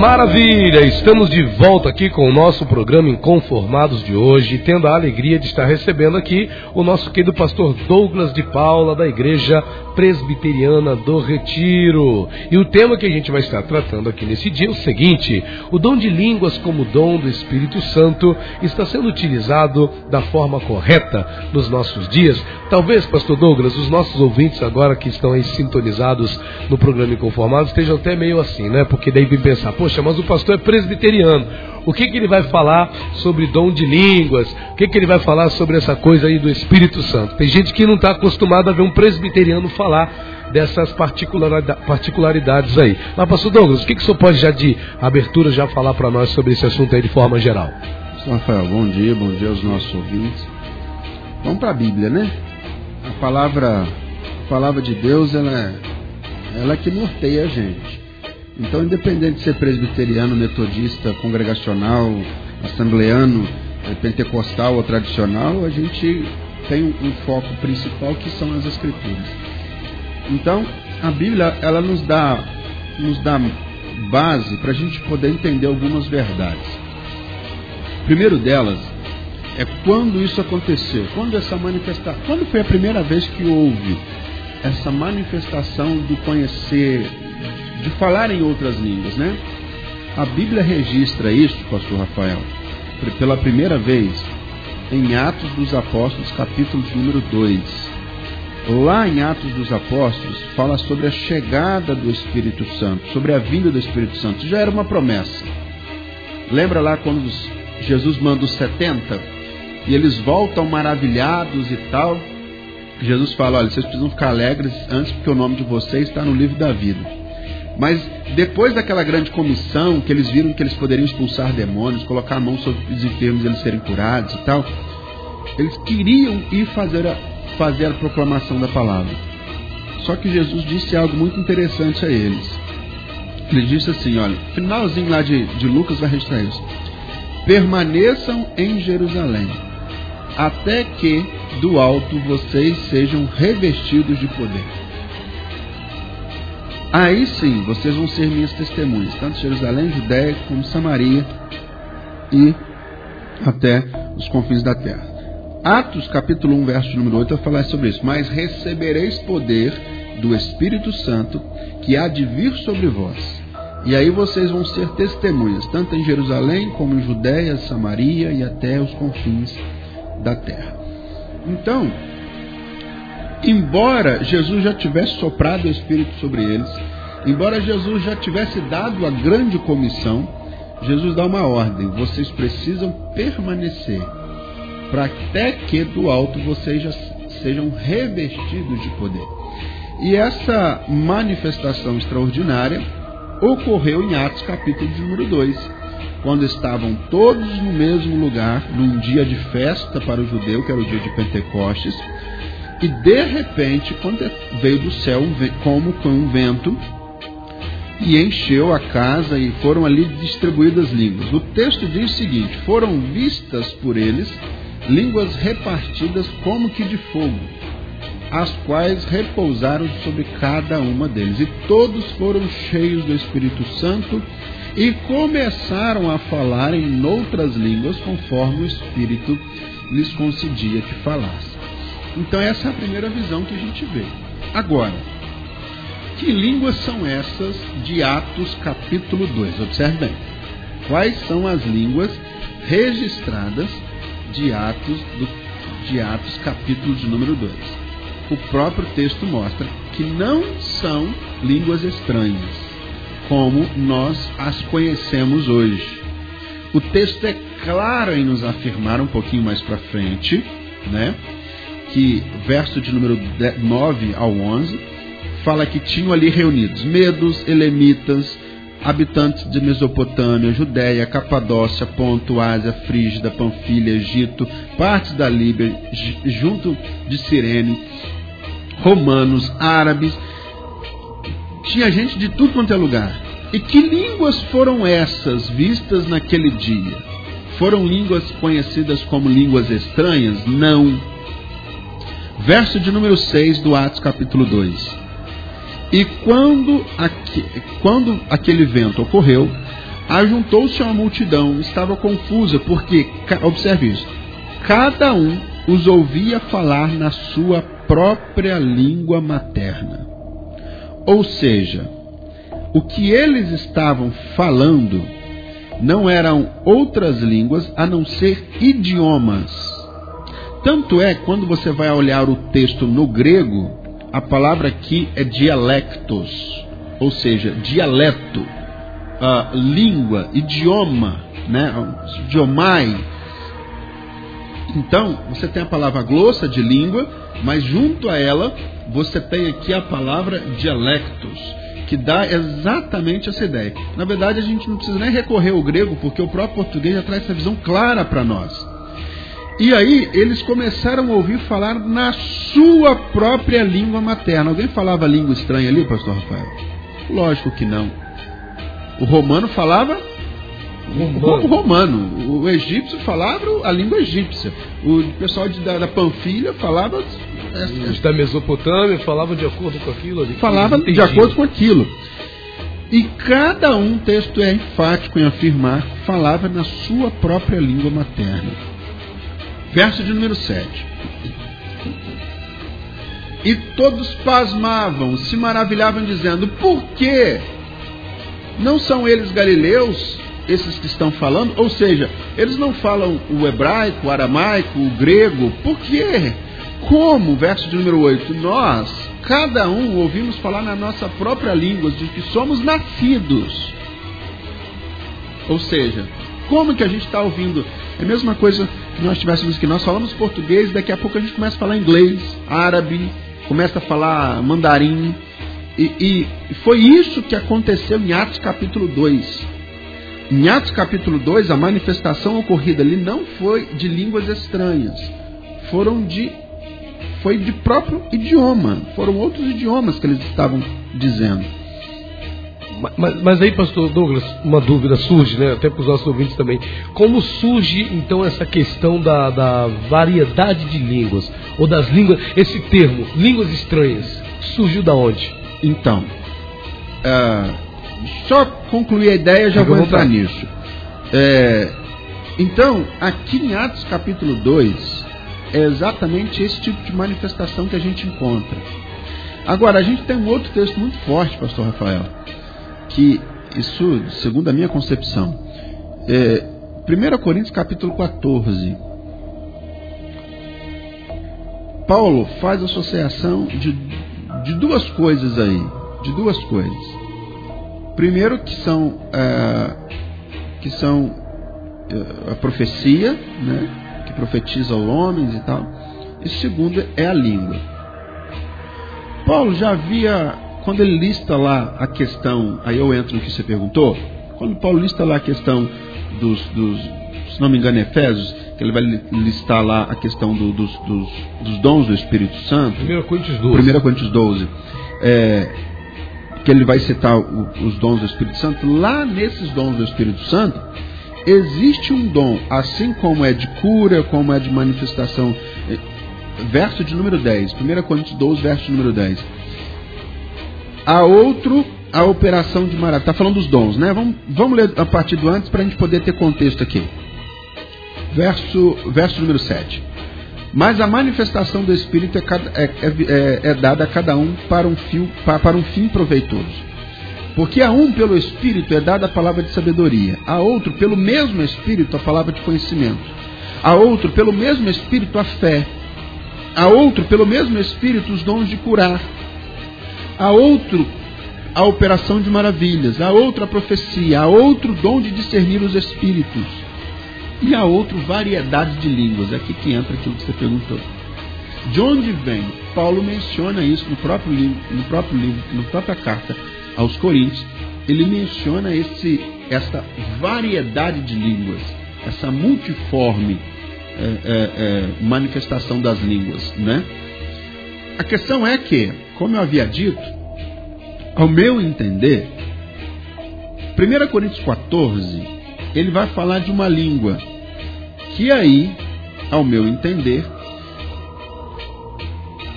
Maravilha! Estamos de volta aqui com o nosso programa Inconformados de hoje, tendo a alegria de estar recebendo aqui o nosso querido pastor Douglas de Paula, da Igreja Presbiteriana do Retiro. E o tema que a gente vai estar tratando aqui nesse dia é o seguinte: o dom de línguas como dom do Espírito Santo está sendo utilizado da forma correta nos nossos dias. Talvez, pastor Douglas, os nossos ouvintes agora que estão aí sintonizados no programa Inconformados estejam até meio assim, né? Porque daí vem pensar, poxa, mas o pastor é presbiteriano. O que, que ele vai falar sobre dom de línguas? O que, que ele vai falar sobre essa coisa aí do Espírito Santo? Tem gente que não está acostumada a ver um presbiteriano falar dessas particularidades aí. Mas, pastor Douglas, o que, que o senhor pode já de abertura já falar para nós sobre esse assunto aí de forma geral? Rafael, bom dia, bom dia aos nossos ouvintes. Vamos para a Bíblia, né? A palavra, a palavra de Deus, ela é, ela é que norteia a gente. Então, independente de ser presbiteriano, metodista, congregacional, assembleano, eh, pentecostal ou tradicional, a gente tem um foco principal que são as escrituras. Então, a Bíblia ela nos dá nos dá base para a gente poder entender algumas verdades. primeiro delas é quando isso aconteceu, quando essa manifestação, quando foi a primeira vez que houve essa manifestação do conhecer de falar em outras línguas, né? A Bíblia registra isso, pastor Rafael, pela primeira vez em Atos dos Apóstolos, capítulo número 2. Lá em Atos dos Apóstolos, fala sobre a chegada do Espírito Santo, sobre a vinda do Espírito Santo. Já era uma promessa. Lembra lá quando Jesus manda os 70 e eles voltam maravilhados e tal? Jesus fala: olha, vocês precisam ficar alegres antes, porque o nome de vocês está no livro da vida. Mas depois daquela grande comissão, que eles viram que eles poderiam expulsar demônios, colocar a mão sobre os enfermos e eles serem curados e tal, eles queriam ir fazer a, fazer a proclamação da palavra. Só que Jesus disse algo muito interessante a eles. Ele disse assim: olha, finalzinho lá de, de Lucas vai registrar isso. Permaneçam em Jerusalém, até que do alto vocês sejam revestidos de poder. Aí sim, vocês vão ser minhas testemunhas, tanto Jerusalém, Judéia, como Samaria e até os confins da terra. Atos capítulo 1, verso número 8 vai falar sobre isso. Mas recebereis poder do Espírito Santo que há de vir sobre vós. E aí vocês vão ser testemunhas, tanto em Jerusalém como em Judéia, Samaria e até os confins da terra. Então, embora Jesus já tivesse soprado o Espírito sobre eles, embora Jesus já tivesse dado a grande comissão, Jesus dá uma ordem: vocês precisam permanecer, para até que do alto vocês já sejam revestidos de poder. E essa manifestação extraordinária ocorreu em Atos capítulo de número 2, quando estavam todos no mesmo lugar, num dia de festa para o judeu, que era o dia de Pentecostes, e de repente, quando veio do céu, como com um vento, e encheu a casa e foram ali distribuídas línguas. O texto diz o seguinte: foram vistas por eles línguas repartidas como que de fogo, as quais repousaram sobre cada uma deles. E todos foram cheios do Espírito Santo e começaram a falar em outras línguas conforme o Espírito lhes concedia que falassem. Então essa é a primeira visão que a gente vê. Agora, que línguas são essas de Atos capítulo 2? Observe bem. Quais são as línguas registradas de Atos, do, de Atos capítulo de número 2? O próprio texto mostra que não são línguas estranhas, como nós as conhecemos hoje. O texto é claro em nos afirmar um pouquinho mais para frente, né? Que, verso de número 9 ao 11, fala que tinham ali reunidos medos, elemitas, habitantes de Mesopotâmia, Judéia, Capadócia, Ponto, Ásia, Frígida, Panfilha, Egito, partes da Líbia, junto de Cirene, romanos, árabes, tinha gente de tudo quanto é lugar. E que línguas foram essas vistas naquele dia? Foram línguas conhecidas como línguas estranhas? Não. Verso de número 6 do Atos capítulo 2. E quando, quando aquele vento ocorreu, ajuntou-se uma multidão, estava confusa, porque, observe isso, cada um os ouvia falar na sua própria língua materna. Ou seja, o que eles estavam falando não eram outras línguas a não ser idiomas. Tanto é, quando você vai olhar o texto no grego, a palavra aqui é dialectos, ou seja, dialeto, uh, língua, idioma, né? idiomai. Então, você tem a palavra glossa de língua, mas junto a ela você tem aqui a palavra dialectos que dá exatamente essa ideia. Na verdade, a gente não precisa nem recorrer ao grego, porque o próprio português já traz essa visão clara para nós. E aí, eles começaram a ouvir falar na sua própria língua materna. Alguém falava língua estranha ali, pastor Rafael? Lógico que não. O romano falava Romano. o romano. O egípcio falava a língua egípcia. O pessoal de, da, da Panfilha falava os da Mesopotâmia falavam de acordo com aquilo ali. Falava de acordo com aquilo. E cada um, texto é enfático em afirmar, falava na sua própria língua materna. Verso de número 7. E todos pasmavam, se maravilhavam, dizendo: Por quê? Não são eles galileus, esses que estão falando? Ou seja, eles não falam o hebraico, o aramaico, o grego. Por quê? Como, verso de número 8, nós, cada um, ouvimos falar na nossa própria língua de que somos nascidos. Ou seja, como que a gente está ouvindo? É a mesma coisa que nós tivéssemos que nós falamos português, daqui a pouco a gente começa a falar inglês, árabe, começa a falar mandarim. E, e foi isso que aconteceu em Atos capítulo 2. Em Atos capítulo 2, a manifestação ocorrida ali não foi de línguas estranhas, foram de foi de próprio idioma. Foram outros idiomas que eles estavam dizendo. Mas, mas, aí, pastor Douglas, uma dúvida surge, né? Até para os nossos ouvintes também. Como surge então essa questão da, da variedade de línguas? Ou das línguas, esse termo, línguas estranhas, surgiu da onde? Então, uh, só concluir a ideia, já vou entrar nisso. É, então, aqui em Atos capítulo 2, é exatamente esse tipo de manifestação que a gente encontra. Agora, a gente tem um outro texto muito forte, pastor Rafael, que isso, segundo a minha concepção, é 1 Coríntios capítulo 14. Paulo faz associação de, de duas coisas aí, de duas coisas. Primeiro que são, é, que são é, a profecia, né? que profetiza aos homens e tal. E segundo é a língua. Paulo já havia, quando ele lista lá a questão, aí eu entro no que você perguntou, quando Paulo lista lá a questão dos, dos se não me engano, Efésios, que ele vai listar lá a questão do, dos, dos, dos, dons do Espírito Santo. 1 Coríntios 12. 1 Coríntios 12. É, que ele vai citar o, os dons do Espírito Santo. Lá nesses dons do Espírito Santo, existe um dom, assim como é de cura, como é de manifestação. Eh, verso de número 10, 1 Coríntios 12, verso de número 10. Há outro, a operação de Maratá. Está falando dos dons, né? Vamos, vamos ler a partir do antes para a gente poder ter contexto aqui. Verso, verso número 7. Mas a manifestação do Espírito é, é, é, é, dada a cada um para um, fio, para, para um fim proveitoso. Porque a um, pelo Espírito, é dada a palavra de sabedoria, a outro, pelo mesmo Espírito, a palavra de conhecimento, a outro, pelo mesmo Espírito, a fé, a outro, pelo mesmo Espírito, os dons de curar, a outro, a operação de maravilhas, a outro, a profecia, a outro, dom de discernir os Espíritos, e a outro, variedade de línguas. É aqui que entra aquilo que você perguntou. De onde vem? Paulo menciona isso no próprio livro, no próprio livro, na própria carta aos Coríntios, ele menciona esse, essa variedade de línguas, essa multiforme é, é, é, manifestação das línguas. Né? A questão é que, como eu havia dito, ao meu entender, 1 Coríntios 14, ele vai falar de uma língua Que aí, ao meu entender,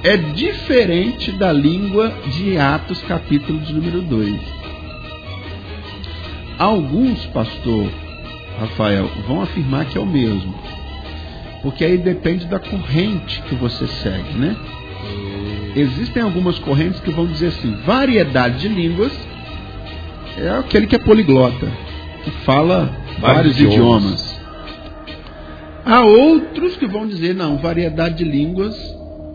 é diferente da língua de Atos, capítulo de número 2. Alguns, pastor Rafael, vão afirmar que é o mesmo. Porque aí depende da corrente que você segue, né? Existem algumas correntes que vão dizer assim: variedade de línguas é aquele que é poliglota, que fala vários, vários idiomas. idiomas. Há outros que vão dizer: não, variedade de línguas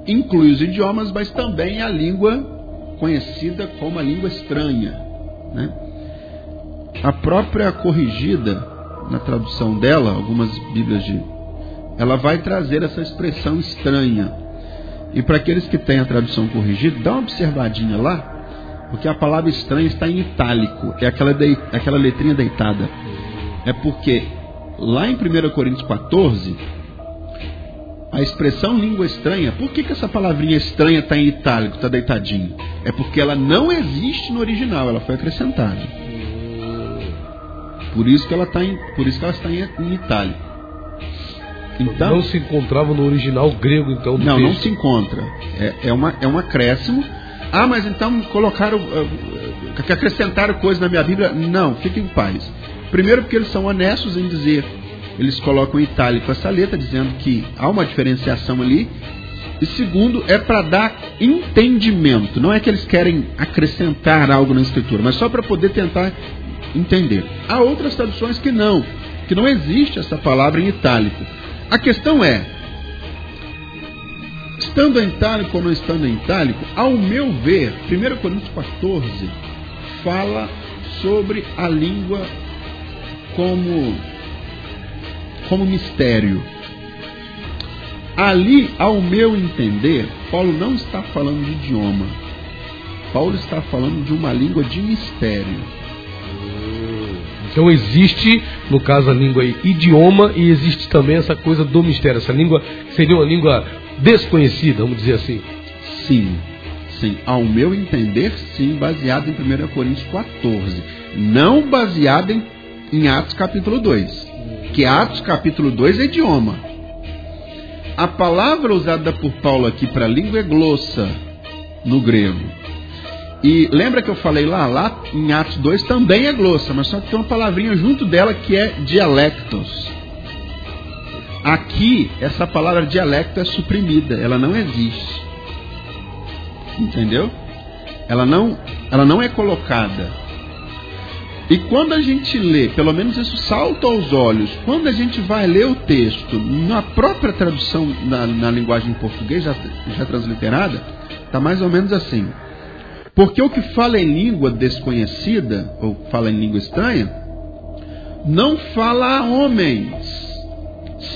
inclui os idiomas, mas também a língua conhecida como a língua estranha. Né? A própria corrigida, na tradução dela, algumas Bíblias de. Ela vai trazer essa expressão estranha. E para aqueles que têm a tradução corrigida, dá uma observadinha lá, porque a palavra estranha está em itálico, é aquela, de, aquela letrinha deitada. É porque lá em 1 Coríntios 14, a expressão língua estranha, por que, que essa palavrinha estranha está em itálico, está deitadinho? É porque ela não existe no original, ela foi acrescentada. Por isso que ela está em, por isso que ela está em, em itálico. Então, não se encontrava no original grego, então. não, texto. não se encontra. É, é, uma, é um acréscimo. Ah, mas então colocaram, uh, acrescentaram coisa na minha Bíblia? Não, fiquem em paz. Primeiro, porque eles são honestos em dizer eles colocam em itálico essa letra, dizendo que há uma diferenciação ali. E segundo, é para dar entendimento. Não é que eles querem acrescentar algo na escritura, mas só para poder tentar entender. Há outras traduções que não, que não existe essa palavra em itálico. A questão é, estando em itálico ou não estando em itálico, ao meu ver, 1 Coríntios 14 fala sobre a língua como como mistério. Ali, ao meu entender, Paulo não está falando de idioma. Paulo está falando de uma língua de mistério. Então existe, no caso, a língua idioma e existe também essa coisa do mistério. Essa língua seria uma língua desconhecida, vamos dizer assim. Sim, sim. Ao meu entender, sim, baseado em 1 Coríntios 14. Não baseado em, em Atos capítulo 2 que Atos capítulo 2 é idioma. A palavra usada por Paulo aqui para língua é glossa no grego. E lembra que eu falei lá, lá em Atos 2 também é glossa, mas só que tem uma palavrinha junto dela que é dialectos. Aqui, essa palavra dialecto é suprimida, ela não existe. Entendeu? Ela não, ela não é colocada. E quando a gente lê, pelo menos isso salta aos olhos, quando a gente vai ler o texto na própria tradução na, na linguagem português, já, já transliterada, está mais ou menos assim. Porque o que fala em língua desconhecida, ou fala em língua estranha, não fala a homens,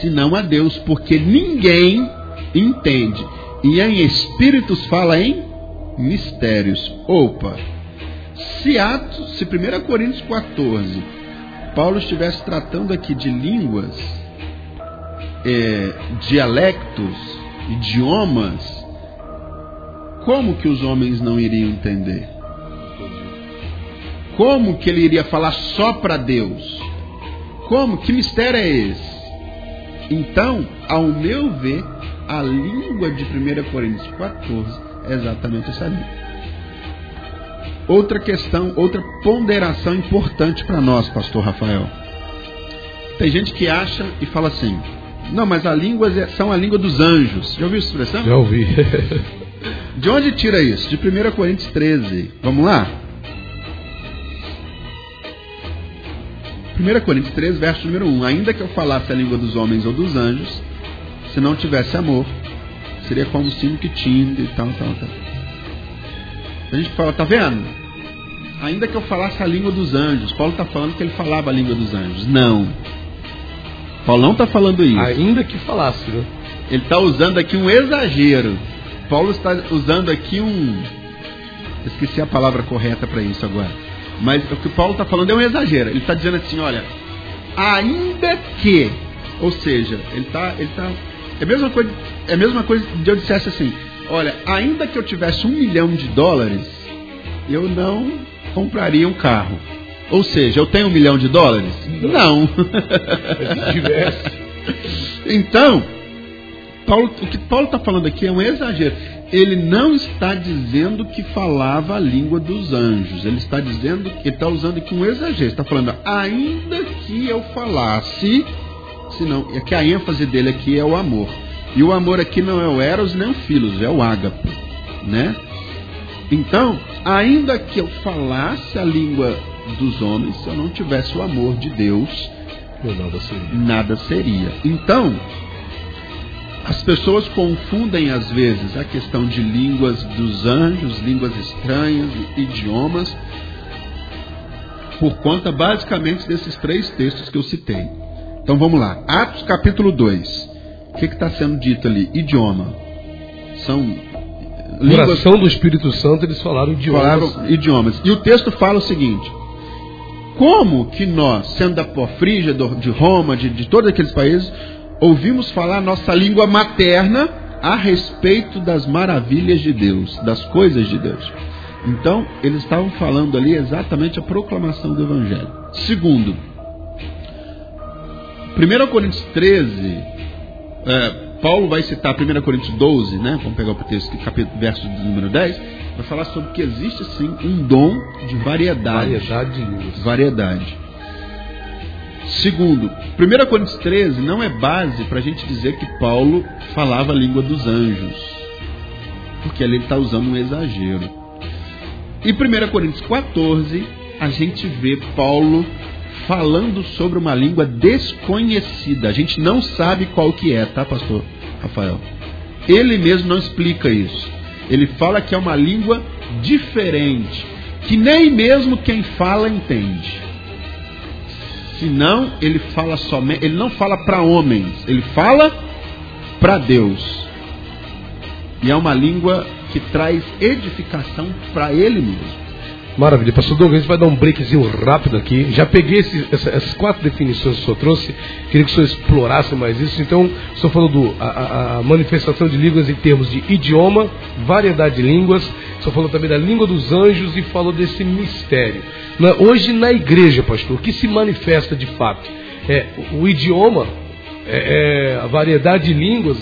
senão a Deus, porque ninguém entende. E em espíritos fala em mistérios. Opa! Se Atos, se 1 Coríntios 14, Paulo estivesse tratando aqui de línguas, é, dialectos, idiomas, como que os homens não iriam entender? Como que ele iria falar só para Deus? Como? Que mistério é esse? Então, ao meu ver, a língua de 1 Coríntios 14 é exatamente essa língua. Outra questão, outra ponderação importante para nós, pastor Rafael. Tem gente que acha e fala assim: não, mas as línguas é, são a língua dos anjos. Já ouviu essa expressão? Já ouvi. de onde tira isso? De 1 Coríntios 13. Vamos lá? 1 Coríntios 13, verso número 1. Ainda que eu falasse a língua dos homens ou dos anjos, se não tivesse amor, seria como sino que tinha e tal, tal, tal. A gente fala, tá vendo? Ainda que eu falasse a língua dos anjos, Paulo está falando que ele falava a língua dos anjos. Não. Paulo não está falando isso. Ainda que falasse, né? Ele está usando aqui um exagero. Paulo está usando aqui um. Esqueci a palavra correta para isso agora. Mas o que Paulo está falando é um exagero. Ele está dizendo assim: olha, ainda que. Ou seja, ele está. Ele tá, é, a mesma coisa, é a mesma coisa de eu dissesse assim: Olha, ainda que eu tivesse um milhão de dólares, eu não compraria um carro. Ou seja, eu tenho um milhão de dólares? Não. Se tivesse. Então, Paulo, o que Paulo está falando aqui é um exagero. Ele não está dizendo que falava a língua dos anjos. Ele está dizendo que está usando aqui um exagero. Está falando, ainda que eu falasse, senão, é que a ênfase dele aqui é o amor. E o amor aqui não é o eros nem o filos, é o ágape, né? Então, ainda que eu falasse a língua dos homens, se eu não tivesse o amor de Deus, nada seria. Nada seria. Então, as pessoas confundem às vezes a questão de línguas dos anjos, línguas estranhas, idiomas, por conta basicamente desses três textos que eu citei. Então vamos lá. Atos capítulo 2. O que está sendo dito ali? Idioma. São línguas. Oração do Espírito Santo, eles falaram idiomas. Falaram idiomas. E o texto fala o seguinte: Como que nós, sendo da Porfrígia, de Roma, de, de todos aqueles países, ouvimos falar nossa língua materna a respeito das maravilhas de Deus, das coisas de Deus? Então, eles estavam falando ali exatamente a proclamação do Evangelho. Segundo, 1 Coríntios 13, é, Paulo vai citar 1 Coríntios 12, né? Vamos pegar o texto, capítulo, verso número 10, vai falar sobre que existe sim um dom de variedade. Variedade de línguas. Variedade. Segundo, 1 Coríntios 13 não é base para a gente dizer que Paulo falava a língua dos anjos, porque ali ele está usando um exagero. E 1 Coríntios 14, a gente vê Paulo falando sobre uma língua desconhecida. A gente não sabe qual que é, tá, pastor Rafael? Ele mesmo não explica isso. Ele fala que é uma língua diferente, que nem mesmo quem fala entende. Senão ele fala somente, ele não fala para homens, ele fala para Deus. E é uma língua que traz edificação para ele mesmo. Maravilha. Pastor Douglas, vai dar um breakzinho rápido aqui. Já peguei esse, essa, essas quatro definições que o senhor trouxe. Queria que o senhor explorasse mais isso. Então, o senhor falou do, a, a manifestação de línguas em termos de idioma, variedade de línguas. O senhor falou também da língua dos anjos e falou desse mistério. Hoje, na igreja, pastor, o que se manifesta de fato? É o idioma, é, é a variedade de línguas,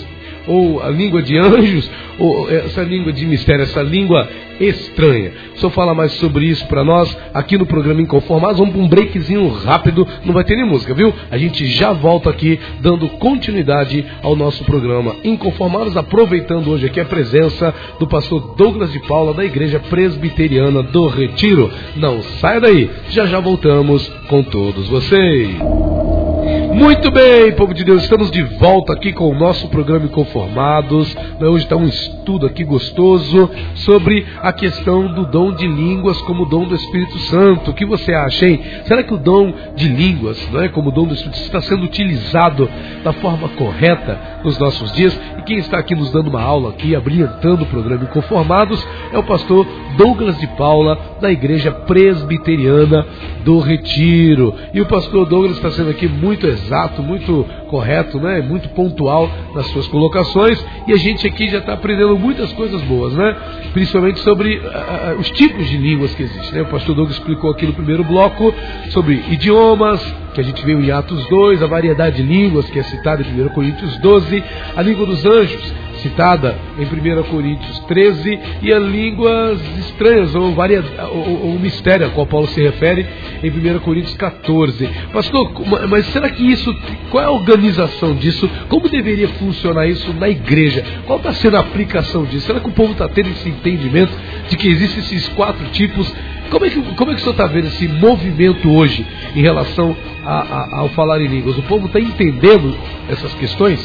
ou a língua de anjos, ou essa língua de mistério, essa língua estranha. O senhor fala mais sobre isso para nós aqui no programa Inconformados. Vamos para um breakzinho rápido, não vai ter nem música, viu? A gente já volta aqui dando continuidade ao nosso programa Inconformados, aproveitando hoje aqui a presença do pastor Douglas de Paula da Igreja Presbiteriana do Retiro. Não saia daí, já já voltamos com todos vocês. Muito bem, povo de Deus, estamos de volta aqui com o nosso programa Inconformados. Hoje está um estudo aqui gostoso sobre a questão do dom de línguas como dom do Espírito Santo. O que você acha, hein? Será que o dom de línguas, não é, como dom do Espírito Santo, está sendo utilizado da forma correta nos nossos dias? E quem está aqui nos dando uma aula aqui, abrilhantando o programa Inconformados, é o pastor Douglas de Paula, da Igreja Presbiteriana do Retiro. E o pastor Douglas está sendo aqui muito exato, muito correto, né? muito pontual nas suas colocações. E a gente aqui já está aprendendo muitas coisas boas, né? principalmente sobre uh, os tipos de línguas que existem. Né? O pastor Douglas explicou aqui no primeiro bloco sobre idiomas, que a gente viu em Atos 2, a variedade de línguas que é citada em 1 Coríntios 12, a língua dos anjos, citada em 1 Coríntios 13, e as línguas estranhas, ou, varia, ou, ou, mistério a qual Paulo se refere em 1 Coríntios 14. Pastor, mas será que isso, qual é a organização disso? Como deveria funcionar isso na igreja? Qual está sendo a aplicação disso? Será que o povo está tendo esse entendimento de que existem esses quatro tipos? Como é que, como é que o senhor está vendo esse movimento hoje em relação a, a, ao falar em línguas? O povo está entendendo essas questões?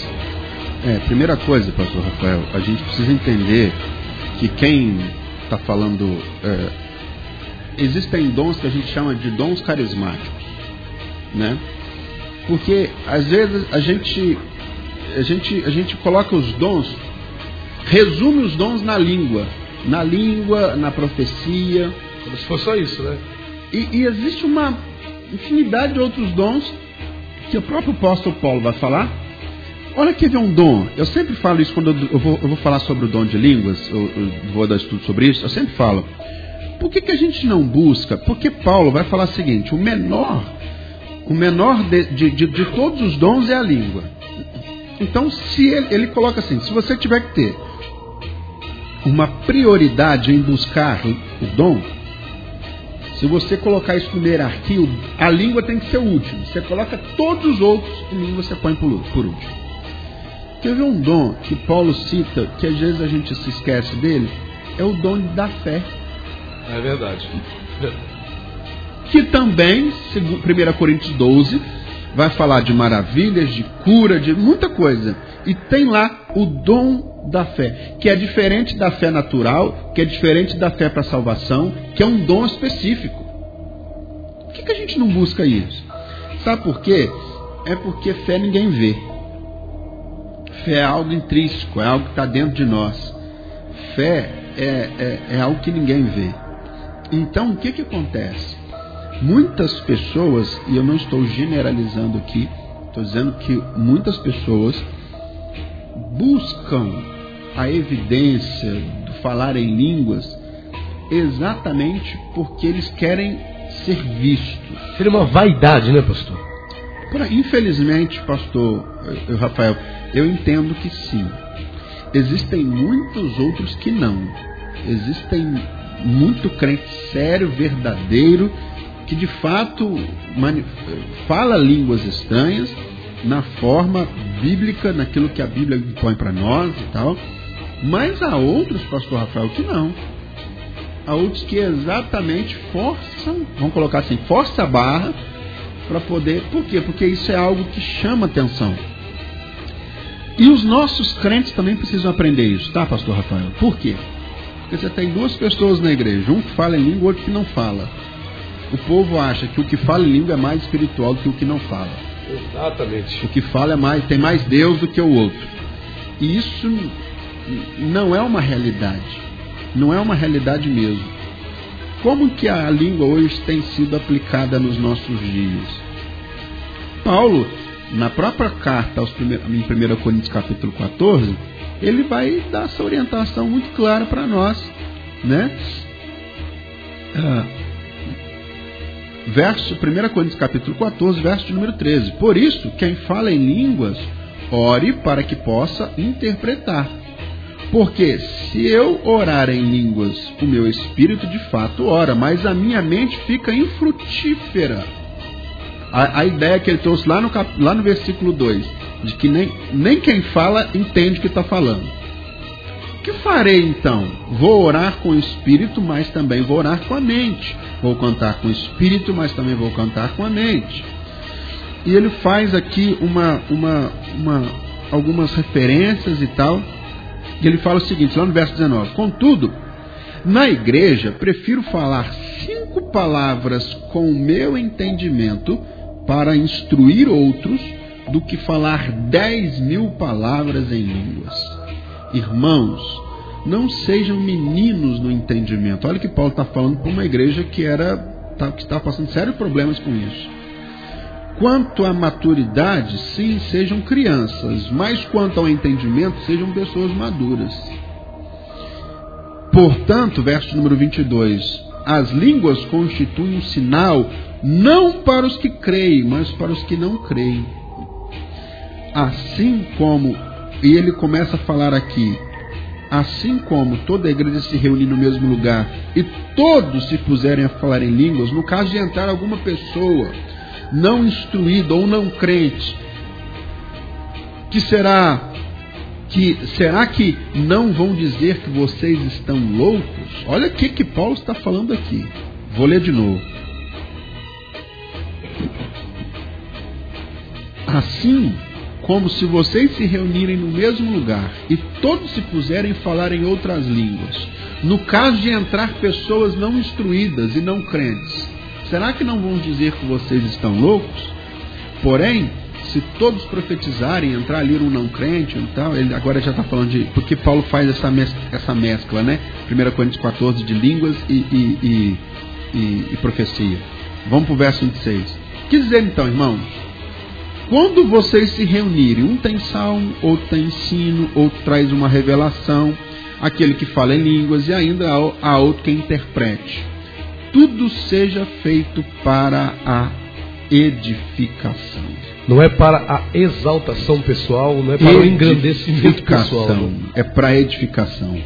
É, primeira coisa, pastor Rafael, a gente precisa entender que quem está falando. É, existem dons que a gente chama de dons carismáticos. Né? Porque às vezes a gente, a gente, a gente coloca os dons, resume os dons na língua. Na língua, na profecia. Como se fosse só isso, né? E, e existe uma infinidade de outros dons que o próprio apóstolo Paulo vai falar Olha que ver um dom. Eu sempre falo isso quando eu vou, eu vou falar sobre o dom de línguas, eu, eu, vou dar estudo sobre isso, eu sempre falo. Por que, que a gente não busca? Porque Paulo vai falar o seguinte: o menor, o menor de, de, de, de todos os dons é a língua. Então, se ele, ele coloca assim, se você tiver que ter uma prioridade em buscar o dom, se você colocar isso no hierarquia, a língua tem que ser o último. Você coloca todos os outros e língua você põe por último. Ver um dom que Paulo cita, que às vezes a gente se esquece dele? É o dom da fé. É verdade. Que também, 1 Coríntios 12, vai falar de maravilhas, de cura, de muita coisa. E tem lá o dom da fé, que é diferente da fé natural, que é diferente da fé para salvação, que é um dom específico. Por que, que a gente não busca isso? Sabe por quê? É porque fé ninguém vê. Fé é algo intrínseco, é algo que está dentro de nós. Fé é, é, é algo que ninguém vê. Então, o que, que acontece? Muitas pessoas, e eu não estou generalizando aqui, estou dizendo que muitas pessoas buscam a evidência do falar em línguas exatamente porque eles querem ser vistos. Seria uma vaidade, né, pastor? Infelizmente, pastor Rafael, eu entendo que sim. Existem muitos outros que não. Existem muito crente sério, verdadeiro, que de fato fala línguas estranhas na forma bíblica, naquilo que a Bíblia põe para nós e tal. Mas há outros, pastor Rafael, que não. Há outros que exatamente forçam, vamos colocar assim, força a barra para poder. Por quê? Porque isso é algo que chama atenção. E os nossos crentes também precisam aprender isso, tá, pastor Rafael? Por quê? Porque você tem duas pessoas na igreja, um que fala em língua e outro que não fala. O povo acha que o que fala em língua é mais espiritual do que o que não fala. Exatamente. O que fala é mais, tem mais Deus do que o outro. E isso não é uma realidade. Não é uma realidade mesmo. Como que a língua hoje tem sido aplicada nos nossos dias? Paulo, na própria carta aos primeiros, em 1 Coríntios capítulo 14, ele vai dar essa orientação muito clara para nós, né? Ah, verso 1 Coríntios capítulo 14, verso número 13. Por isso, quem fala em línguas, ore para que possa interpretar. Porque se eu orar em línguas, o meu espírito de fato ora, mas a minha mente fica infrutífera. A, a ideia que ele trouxe lá no, lá no versículo 2 de que nem, nem quem fala entende o que está falando. Que farei então? Vou orar com o espírito, mas também vou orar com a mente. Vou cantar com o espírito, mas também vou cantar com a mente. E ele faz aqui uma, uma, uma, algumas referências e tal. E ele fala o seguinte, lá no verso 19: Contudo, na igreja, prefiro falar cinco palavras com o meu entendimento para instruir outros do que falar dez mil palavras em línguas. Irmãos, não sejam meninos no entendimento. Olha que Paulo está falando para uma igreja que era tá, que estava passando sérios problemas com isso. Quanto à maturidade, sim, sejam crianças, mas quanto ao entendimento, sejam pessoas maduras. Portanto, verso número 22, as línguas constituem um sinal não para os que creem, mas para os que não creem. Assim como, e ele começa a falar aqui, assim como toda a igreja se reúne no mesmo lugar e todos se puserem a falar em línguas, no caso de entrar alguma pessoa não instruída ou não crente, que será que será que não vão dizer que vocês estão loucos? Olha o que que Paulo está falando aqui. Vou ler de novo. Assim como se vocês se reunirem no mesmo lugar e todos se puserem falar em outras línguas. No caso de entrar pessoas não instruídas e não crentes, será que não vão dizer que vocês estão loucos? Porém, se todos profetizarem, entrar ali um não crente e tal, ele agora já está falando de. Porque Paulo faz essa mescla, essa mescla né? 1 Coríntios 14 de línguas e, e, e, e, profecia. Vamos para o verso 26. Quer dizer então, irmãos, quando vocês se reunirem, um tem salmo, outro tem ensino, outro traz uma revelação, aquele que fala em línguas e ainda há outro que interprete. Tudo seja feito para a edificação. Não é para a exaltação pessoal, não é para o engrandecimento pessoal. É para edificação.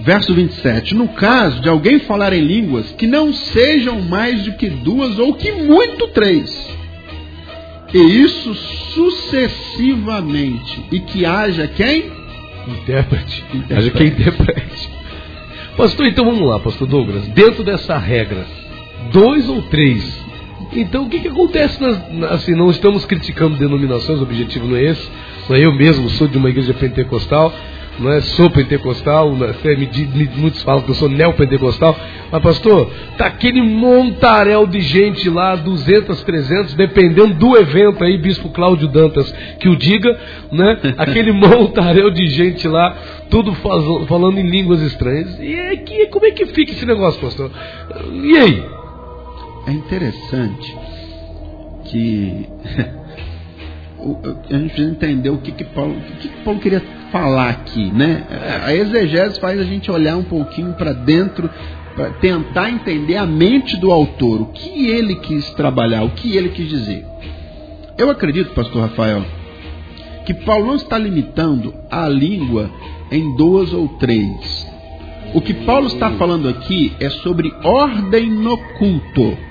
Verso 27. No caso de alguém falar em línguas que não sejam mais do que duas ou que muito três. E isso sucessivamente. E que haja quem? Intérprete. intérprete. Haja quem interprete. Pastor, então vamos lá, pastor Douglas. Dentro dessa regra, dois ou três. Então o que, que acontece? Nas, assim, não estamos criticando denominações, o objetivo não é esse. Não é eu mesmo sou de uma igreja pentecostal não é? Sou pentecostal, né? muitos falam que eu sou neopentecostal, mas pastor, tá aquele montaréu de gente lá, 200, 300, dependendo do evento aí, Bispo Cláudio Dantas que o diga, né? Aquele montaréu de gente lá, tudo faz, falando em línguas estranhas. E é que, como é que fica esse negócio, pastor? E aí? É interessante que a gente precisa entender o que, que, Paulo, o que, que Paulo queria falar aqui, né? A exegese faz a gente olhar um pouquinho para dentro, para tentar entender a mente do autor, o que ele quis trabalhar, o que ele quis dizer. Eu acredito, pastor Rafael, que Paulo não está limitando a língua em duas ou três. O que Paulo está falando aqui é sobre ordem no culto.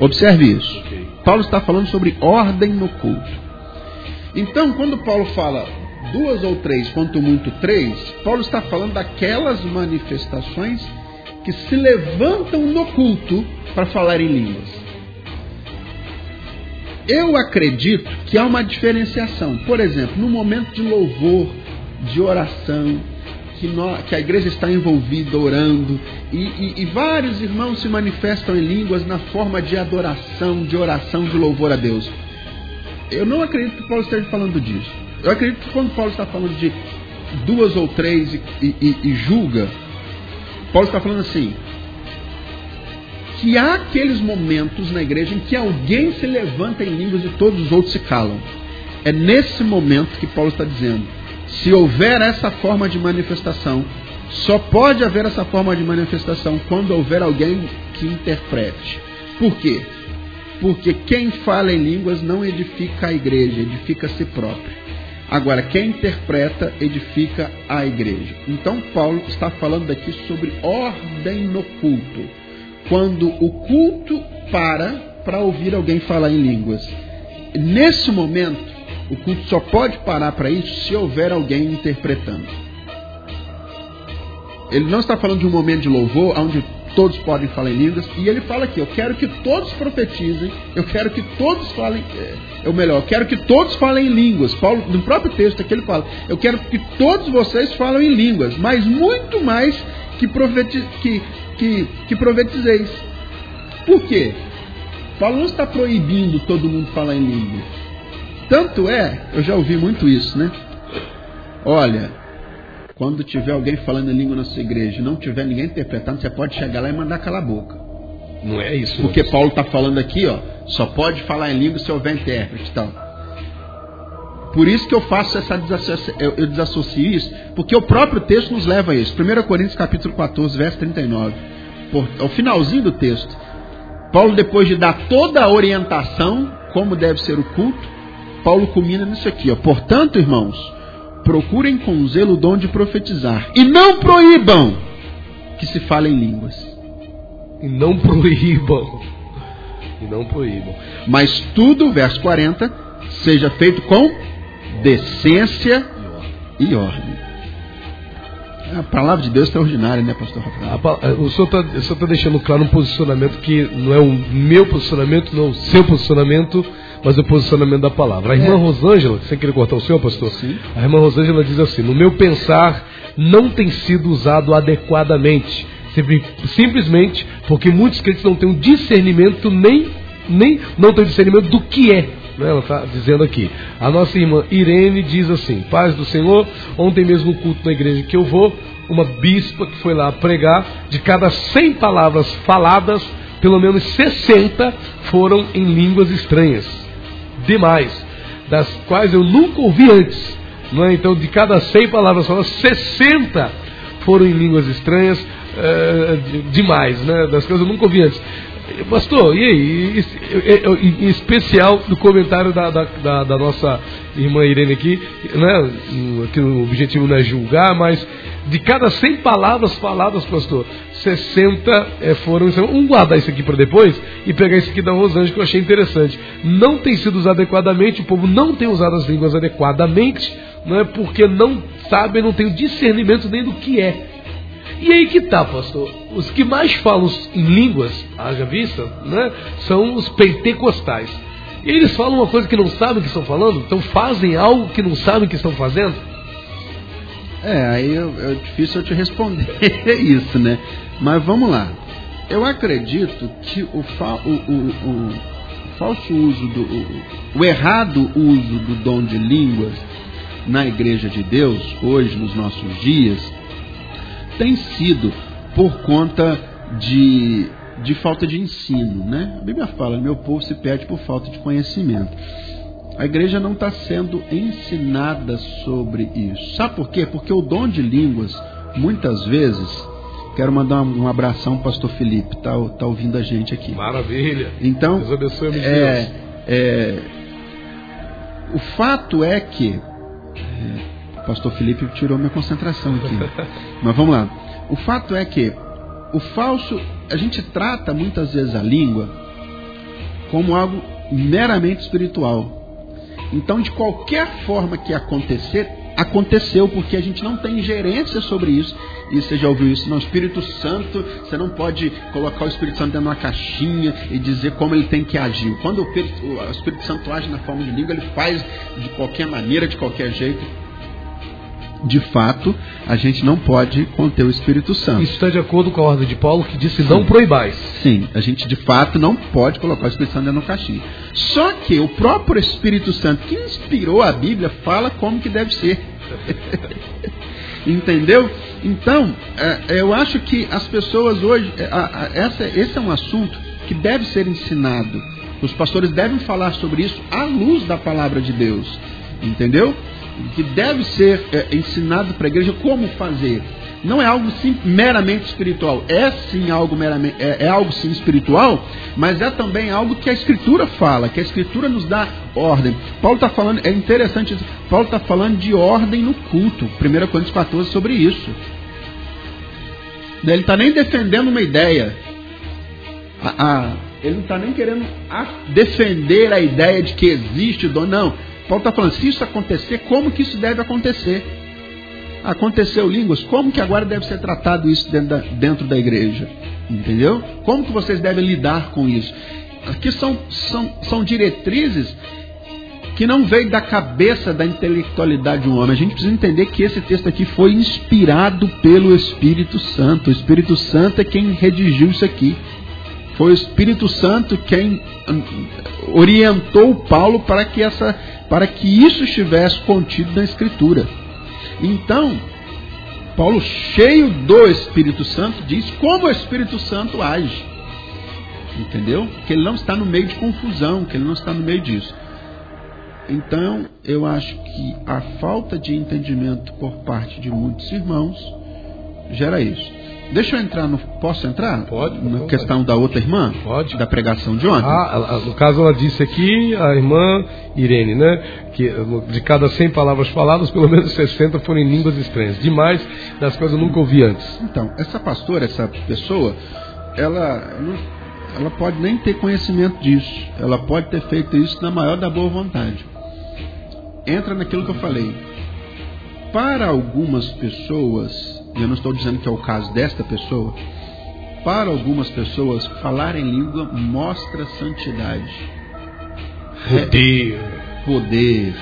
Observe isso. Paulo está falando sobre ordem no culto. Então, quando Paulo fala duas ou três, quanto muito três, Paulo está falando daquelas manifestações que se levantam no culto para falar em línguas. Eu acredito que há uma diferenciação. Por exemplo, no momento de louvor, de oração, que, que a igreja está envolvida orando, e, e, e vários irmãos se manifestam em línguas na forma de adoração, de oração, de louvor a Deus. Eu não acredito que Paulo esteja falando disso. Eu acredito que quando Paulo está falando de duas ou três e, e, e julga, Paulo está falando assim: que há aqueles momentos na igreja em que alguém se levanta em línguas e todos os outros se calam. É nesse momento que Paulo está dizendo: se houver essa forma de manifestação, só pode haver essa forma de manifestação quando houver alguém que interprete. Por quê? Porque quem fala em línguas não edifica a igreja, edifica a si próprio. Agora, quem interpreta edifica a igreja. Então, Paulo está falando aqui sobre ordem no culto. Quando o culto para para ouvir alguém falar em línguas. Nesse momento, o culto só pode parar para isso se houver alguém interpretando. Ele não está falando de um momento de louvor onde todos podem falar em línguas. E ele fala aqui: eu quero que todos profetizem, eu quero que todos falem, é, o melhor, eu quero que todos falem em línguas. Paulo, no próprio texto aqui ele fala: eu quero que todos vocês falem em línguas, mas muito mais que, profeti que, que, que profetizeis. Por quê? Paulo não está proibindo todo mundo falar em línguas. Tanto é, eu já ouvi muito isso, né? Olha, quando tiver alguém falando em língua na sua igreja e não tiver ninguém interpretando, você pode chegar lá e mandar calar a boca. Não é isso. Porque Paulo está falando aqui, ó, só pode falar em língua se houver intérprete e tal. Por isso que eu faço essa desassocio... eu desassocio isso, porque o próprio texto nos leva a isso. 1 Coríntios capítulo 14, verso 39. Por, ao finalzinho do texto, Paulo, depois de dar toda a orientação, como deve ser o culto, Paulo culmina nisso aqui, ó. Portanto, irmãos, procurem com zelo o dom de profetizar. E não proíbam que se fale em línguas. E não proíbam. E não proíbam. Mas tudo, verso 40, seja feito com decência e ordem. A palavra de Deus é extraordinária, né, pastor Rafael? O senhor está tá deixando claro um posicionamento que não é o meu posicionamento, não é o seu posicionamento, mas o posicionamento da palavra. A irmã é. Rosângela, você queria cortar o seu, pastor? Sim. A irmã Rosângela diz assim: No meu pensar, não tem sido usado adequadamente. Simplesmente porque muitos crentes não têm um discernimento, nem, nem não têm discernimento do que é. Né? Ela está dizendo aqui. A nossa irmã Irene diz assim: Paz do Senhor, ontem mesmo no culto na igreja que eu vou, uma bispa que foi lá pregar, de cada 100 palavras faladas, pelo menos 60 foram em línguas estranhas demais, das quais eu nunca ouvi antes. Não é? Então, de cada 100 palavras faladas, 60 foram em línguas estranhas, é, demais, né? das coisas eu nunca ouvi antes. Pastor, e aí? Em especial no comentário da, da, da, da, nossa irmã Irene aqui, né? Que o objetivo não é julgar, mas de cada 100 palavras faladas, pastor, 60 é, foram. Vamos guardar isso aqui para depois e pegar isso aqui da Rosângela que eu achei interessante. Não tem sido usado adequadamente, o povo não tem usado as línguas adequadamente, não é porque não sabe, não tem discernimento nem do que é. E aí que tá, pastor. Os que mais falam em línguas, haja vista, né, são os pentecostais. E eles falam uma coisa que não sabem que estão falando, então fazem algo que não sabem que estão fazendo. É, aí é difícil eu te responder isso, né? Mas vamos lá. Eu acredito que o, fa o, o, o falso uso do. O, errado uso do dom de línguas na igreja de Deus, hoje, nos nossos dias, tem sido por conta de, de falta de ensino. Né? A Bíblia fala: meu povo se perde por falta de conhecimento. A igreja não está sendo ensinada sobre isso. Sabe por quê? Porque o dom de línguas, muitas vezes, quero mandar um abração ao pastor Felipe, está tá ouvindo a gente aqui. Maravilha. Então, Deus abençoe é, é, o fato é que é, o pastor Felipe tirou minha concentração aqui. Mas vamos lá. O fato é que o falso, a gente trata muitas vezes a língua como algo meramente espiritual. Então, de qualquer forma que acontecer, aconteceu, porque a gente não tem gerência sobre isso. E você já ouviu isso? Não, Espírito Santo, você não pode colocar o Espírito Santo dentro de uma caixinha e dizer como ele tem que agir. Quando o Espírito Santo age na forma de língua, ele faz de qualquer maneira, de qualquer jeito de fato, a gente não pode conter o Espírito Santo. Isso está de acordo com a ordem de Paulo que disse não proibais. Sim, a gente de fato não pode colocar o Espírito Santo dentro do caixinha. Só que o próprio Espírito Santo que inspirou a Bíblia fala como que deve ser. Entendeu? Então, é, eu acho que as pessoas hoje, é, essa, esse é um assunto que deve ser ensinado. Os pastores devem falar sobre isso à luz da palavra de Deus. Entendeu? Que deve ser é, ensinado para a igreja como fazer. Não é algo sim, meramente espiritual. É sim algo meramente, é, é, algo sim espiritual, mas é também algo que a Escritura fala, que a Escritura nos dá ordem. Paulo está falando, é interessante isso. Paulo está falando de ordem no culto. 1 Coríntios 14 sobre isso. Ele está nem defendendo uma ideia. A, a, ele não está nem querendo defender a ideia de que existe dom. Não. Paulo está falando, se isso acontecer, como que isso deve acontecer? Aconteceu línguas, como que agora deve ser tratado isso dentro da, dentro da igreja? Entendeu? Como que vocês devem lidar com isso? Aqui são, são, são diretrizes que não veio da cabeça da intelectualidade de um homem. A gente precisa entender que esse texto aqui foi inspirado pelo Espírito Santo. O Espírito Santo é quem redigiu isso aqui. Foi o Espírito Santo quem hum, orientou Paulo para que essa para que isso estivesse contido na Escritura. Então, Paulo, cheio do Espírito Santo, diz como o Espírito Santo age. Entendeu? Que ele não está no meio de confusão, que ele não está no meio disso. Então, eu acho que a falta de entendimento por parte de muitos irmãos gera isso. Deixa eu entrar no. Posso entrar? Pode. Na questão da outra irmã? Pode. Da pregação de ontem? Ah, no caso ela disse aqui, a irmã Irene, né? Que de cada 100 palavras faladas, pelo menos 60 foram em línguas estranhas. Demais das coisas eu nunca ouvi antes. Então, essa pastora, essa pessoa, ela. ela pode nem ter conhecimento disso. Ela pode ter feito isso na maior da boa vontade. Entra naquilo que eu falei. Para algumas pessoas, e eu não estou dizendo que é o caso desta pessoa, para algumas pessoas, falar em língua mostra santidade. Poder. É, poder.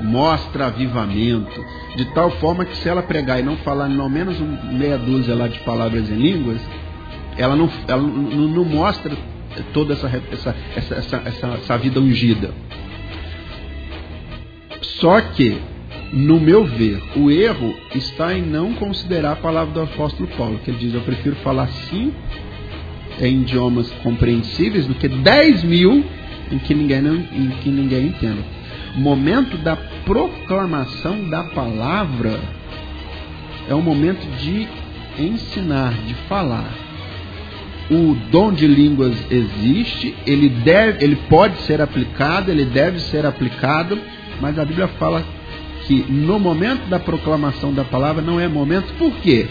Mostra avivamento. De tal forma que se ela pregar e não falar ao menos um, meia dúzia lá de palavras em línguas, ela não, ela não, não mostra toda essa, essa, essa, essa, essa vida ungida. Só que no meu ver, o erro está em não considerar a palavra do apóstolo Paulo, que ele diz: Eu prefiro falar cinco em idiomas compreensíveis do que dez mil em que ninguém, não, em que ninguém entenda. Momento da proclamação da palavra é o momento de ensinar, de falar. o dom de línguas existe, ele, deve, ele pode ser aplicado, ele deve ser aplicado, mas a Bíblia fala que no momento da proclamação da palavra não é momento, por quê?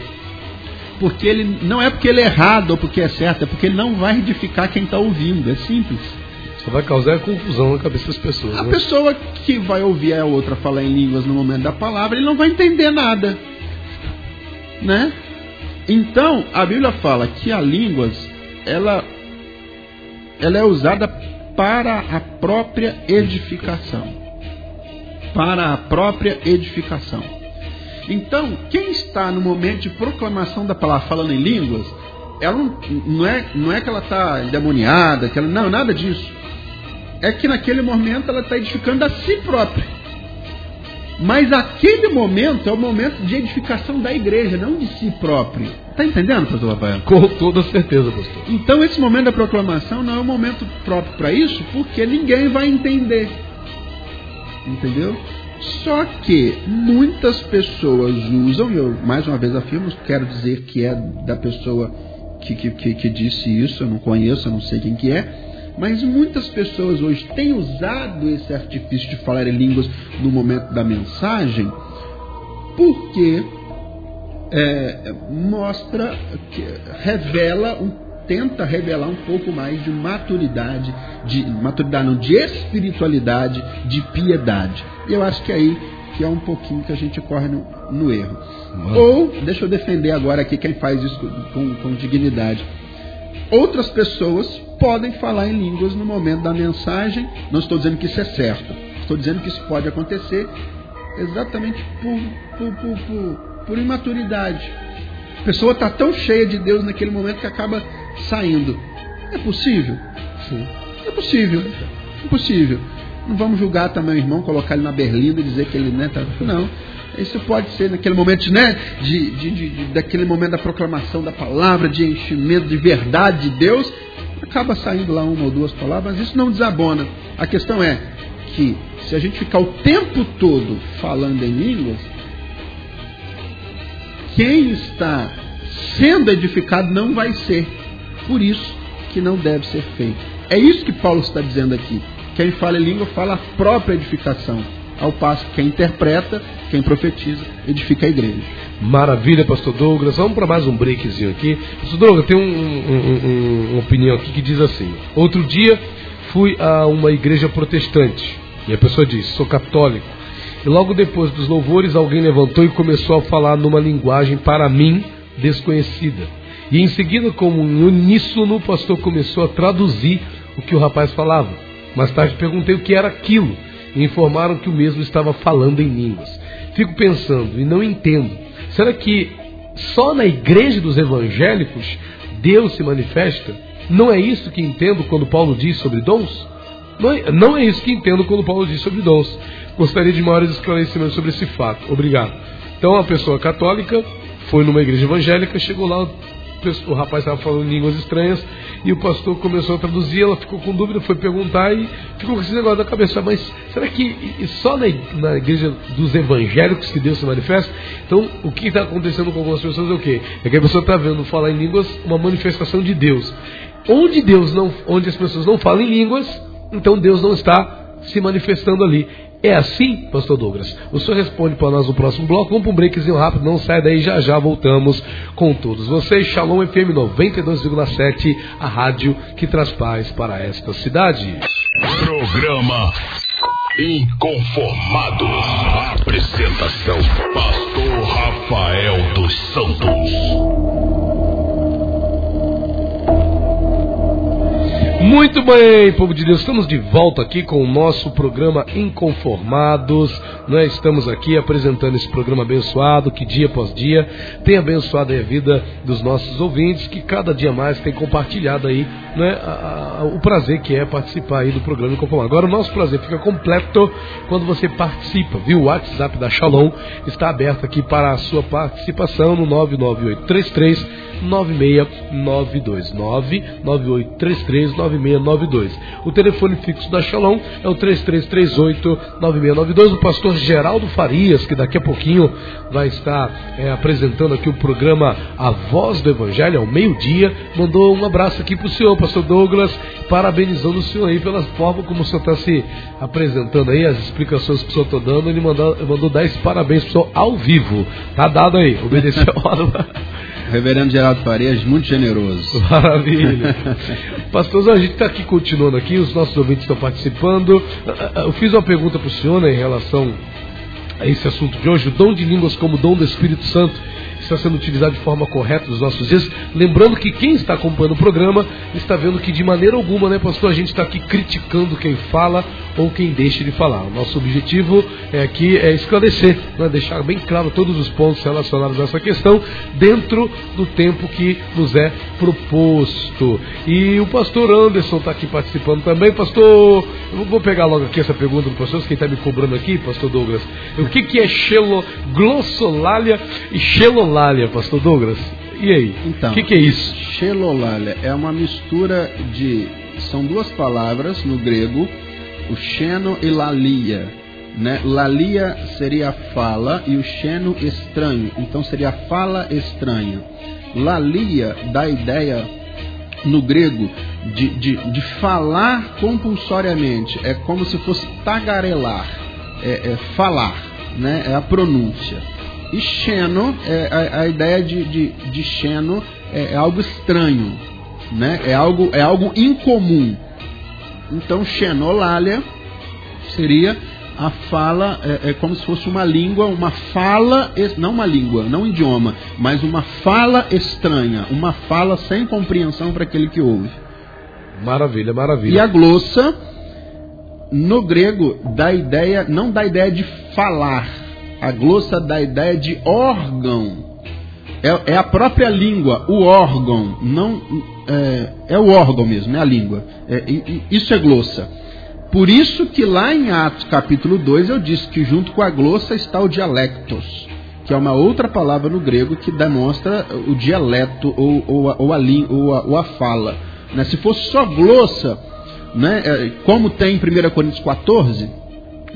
Porque ele não é porque ele é errado ou porque é certo, é porque ele não vai edificar quem está ouvindo, é simples. Só vai causar confusão na cabeça das pessoas. A né? pessoa que vai ouvir a outra falar em línguas no momento da palavra, ele não vai entender nada. Né? Então, a Bíblia fala que a línguas, ela, ela é usada para a própria edificação. Para a própria edificação. Então, quem está no momento de proclamação da palavra falando em línguas, ela não, não é, não é que ela está endemoniada, que ela, não, nada disso. É que naquele momento ela está edificando a si própria. Mas aquele momento é o momento de edificação da igreja, não de si próprio. Está entendendo, pastor Rafael? Com toda certeza, pastor. Então esse momento da proclamação não é o momento próprio para isso, porque ninguém vai entender. Entendeu? Só que muitas pessoas usam, eu mais uma vez afirmo, quero dizer que é da pessoa que, que, que, disse isso, eu não conheço, eu não sei quem que é, mas muitas pessoas hoje têm usado esse artifício de falar em línguas no momento da mensagem, porque é, mostra, revela, um, tenta revelar um pouco mais de maturidade, de maturidade não, de espiritualidade, de piedade. E eu acho que aí que é um pouquinho que a gente corre no, no erro. Mano. Ou, deixa eu defender agora aqui quem faz isso com, com dignidade. Outras pessoas podem falar em línguas no momento da mensagem. Não estou dizendo que isso é certo. Estou dizendo que isso pode acontecer exatamente por, por, por, por, por imaturidade. A pessoa está tão cheia de Deus naquele momento que acaba saindo. É possível? Sim. É possível. É possível. Não vamos julgar também o irmão, colocar ele na berlinda e dizer que ele né, tá... não. Isso pode ser naquele momento, né? De, de, de, de, daquele momento da proclamação da palavra, de enchimento de verdade de Deus, acaba saindo lá uma ou duas palavras, mas isso não desabona. A questão é que se a gente ficar o tempo todo falando em línguas, quem está sendo edificado não vai ser. Por isso que não deve ser feito. É isso que Paulo está dizendo aqui. Quem fala em língua fala a própria edificação, ao passo que quem interpreta, quem profetiza, edifica a igreja. Maravilha, pastor Douglas. Vamos para mais um breakzinho aqui. Pastor Douglas, tem um, um, um, uma opinião aqui que diz assim: Outro dia fui a uma igreja protestante e a pessoa diz: Sou católico. E logo depois dos louvores, alguém levantou e começou a falar numa linguagem para mim desconhecida. E em seguida, como um uníssono, o pastor começou a traduzir o que o rapaz falava. Mais tarde perguntei o que era aquilo e informaram que o mesmo estava falando em línguas. Fico pensando e não entendo. Será que só na igreja dos evangélicos Deus se manifesta? Não é isso que entendo quando Paulo diz sobre dons? Não é, não é isso que entendo quando Paulo diz sobre dons. Gostaria de maiores esclarecimentos sobre esse fato. Obrigado. Então, uma pessoa católica foi numa igreja evangélica, chegou lá, o rapaz estava falando línguas estranhas e o pastor começou a traduzir, ela ficou com dúvida, foi perguntar e ficou com esse negócio na cabeça. Mas será que só na, na igreja dos evangélicos que Deus se manifesta? Então, o que está acontecendo com algumas pessoas é o quê? É que a pessoa está vendo falar em línguas uma manifestação de Deus. Onde Deus não, onde as pessoas não falam em línguas, então Deus não está se manifestando ali. É assim, pastor Douglas? O senhor responde para nós no próximo bloco. Vamos para um breakzinho rápido, não sai daí, já já voltamos com todos vocês. Shalom FM 92,7, a rádio que traz paz para esta cidade. Programa Inconformados. Apresentação: Pastor Rafael dos Santos. Muito bem, povo de Deus, estamos de volta aqui com o nosso programa Inconformados. Nós estamos aqui apresentando esse programa abençoado que dia após dia tem abençoado a vida dos nossos ouvintes, que cada dia mais tem compartilhado aí né, a, a, o prazer que é participar aí do programa Inconformado. Agora o nosso prazer fica completo quando você participa, viu? O WhatsApp da Shalom está aberto aqui para a sua participação no 99833 9692. 998339692. O telefone fixo da Shalom é o 3338-9692. O pastor Geraldo Farias, que daqui a pouquinho vai estar é, apresentando aqui o programa A Voz do Evangelho ao meio-dia, mandou um abraço aqui para o senhor, pastor Douglas, parabenizando o senhor aí pela forma como o senhor está se apresentando aí, as explicações que o senhor está dando. Ele mandou, mandou dar esse parabéns para o senhor ao vivo. Tá dado aí, obedeceu a. Reverendo Geraldo Farias, muito generoso. Maravilha. Pastor, a gente está aqui continuando aqui, os nossos ouvintes estão participando. Eu fiz uma pergunta para o senhor né, em relação a esse assunto de hoje, o dom de línguas como dom do Espírito Santo está sendo utilizado de forma correta nos nossos dias. Lembrando que quem está acompanhando o programa está vendo que de maneira alguma, né, pastor, a gente está aqui criticando quem fala ou quem deixa de falar. O nosso objetivo é aqui é esclarecer, né, deixar bem claro todos os pontos relacionados a essa questão dentro do tempo que nos é proposto. E o pastor Anderson está aqui participando também. Pastor, eu vou pegar logo aqui essa pergunta do pastor, quem está me cobrando aqui, pastor Douglas. O que, que é xelo, glossolalia e xelolalia, pastor Douglas? E aí? Então, o que, que é isso? Xelolalia é uma mistura de. São duas palavras no grego, o xeno e lalia. Né? Lalia seria a fala e o xeno estranho. Então seria fala estranha. Lalia dá a ideia no grego de, de, de falar compulsoriamente. É como se fosse tagarelar, é, é falar, né? é a pronúncia. E xeno, é, a, a ideia de, de, de xeno é, é, algo estranho, né? é, algo, é algo incomum. Então, xenolália seria a fala, é, é, como se fosse uma língua, uma fala, não uma língua, não um idioma, mas uma fala estranha, uma fala sem compreensão para aquele que ouve. Maravilha, maravilha. E a glossa, no grego, dá ideia, não dá ideia de falar, a glossa dá a ideia de órgão. É, é a própria língua, o órgão, não é, é, o órgão mesmo, é a língua. É, isso é glossa. Por isso que lá em Atos capítulo 2 eu disse que junto com a glossa está o dialectos, que é uma outra palavra no grego que demonstra o dialeto ou, ou, a, ou, a, ou, a, ou a fala. Né? Se fosse só glossa, né? como tem em 1 Coríntios 14,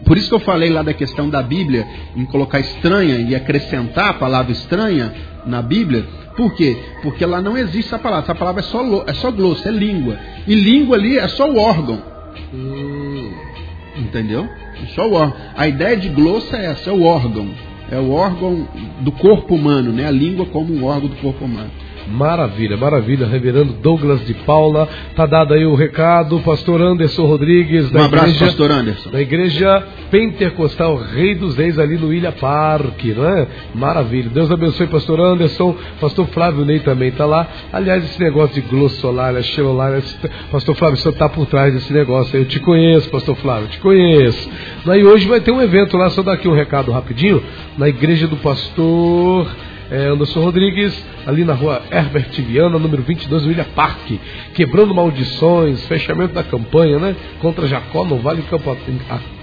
por isso que eu falei lá da questão da Bíblia, em colocar estranha e acrescentar a palavra estranha na Bíblia. Por quê? Porque lá não existe essa palavra. Essa palavra é só, é só glossa, é língua. E língua ali é só o órgão. Hum, entendeu? É só o órgão. A ideia de glossa é essa, é o órgão. É o órgão do corpo humano, né? A língua como um órgão do corpo humano. Maravilha, maravilha. Reverendo Douglas de Paula, tá dado aí o recado. Pastor Anderson Rodrigues, da um abraço, igreja, Pastor Anderson. Da igreja Pentecostal Rei dos Reis, ali no Ilha Parque, né? Maravilha. Deus abençoe, Pastor Anderson. Pastor Flávio Ney também tá lá. Aliás, esse negócio de glossolária, xelolária, Pastor Flávio, você tá por trás desse negócio. Eu te conheço, Pastor Flávio, te conheço. E hoje vai ter um evento lá, só dar aqui um recado rapidinho, na igreja do Pastor é, Anderson Rodrigues, ali na rua Herbert Viana, número 22, William Parque, quebrando maldições, fechamento da campanha, né? Contra Jacó no Vale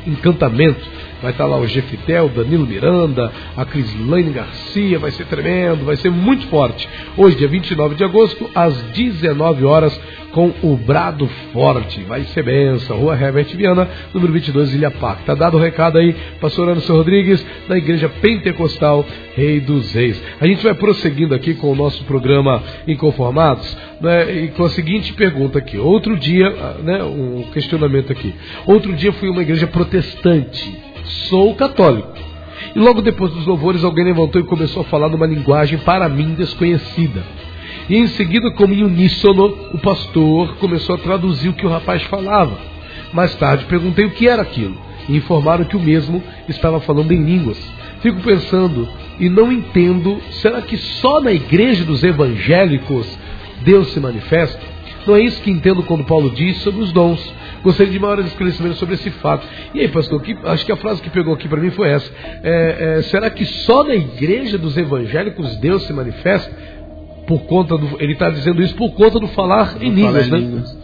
Encantamento. Vai estar lá o Jeftel, Danilo Miranda, a Crislaine Garcia, vai ser tremendo, vai ser muito forte. Hoje, dia 29 de agosto, às 19 horas, com o Brado Forte. Vai ser benção. Rua Herbert Viana, número 22, Ilha Pac. Tá dado o recado aí, pastor Anderson Rodrigues, da Igreja Pentecostal Rei dos Reis. A gente vai prosseguindo aqui com o nosso programa Inconformados, né, e com a seguinte pergunta aqui. Outro dia, né, um questionamento aqui. Outro dia fui uma igreja protestante. Sou católico. E logo depois dos louvores, alguém levantou e começou a falar numa linguagem para mim desconhecida. E em seguida, como em uníssono, o pastor começou a traduzir o que o rapaz falava. Mais tarde perguntei o que era aquilo. E informaram que o mesmo estava falando em línguas. Fico pensando e não entendo, será que só na igreja dos evangélicos Deus se manifesta? Não é isso que entendo quando Paulo diz sobre os dons. Gostaria de maiores esclarecimentos sobre esse fato. E aí, pastor, que, acho que a frase que pegou aqui para mim foi essa. É, é, será que só na igreja dos evangélicos Deus se manifesta? por conta do. Ele está dizendo isso por conta do falar em línguas, né? Línguas.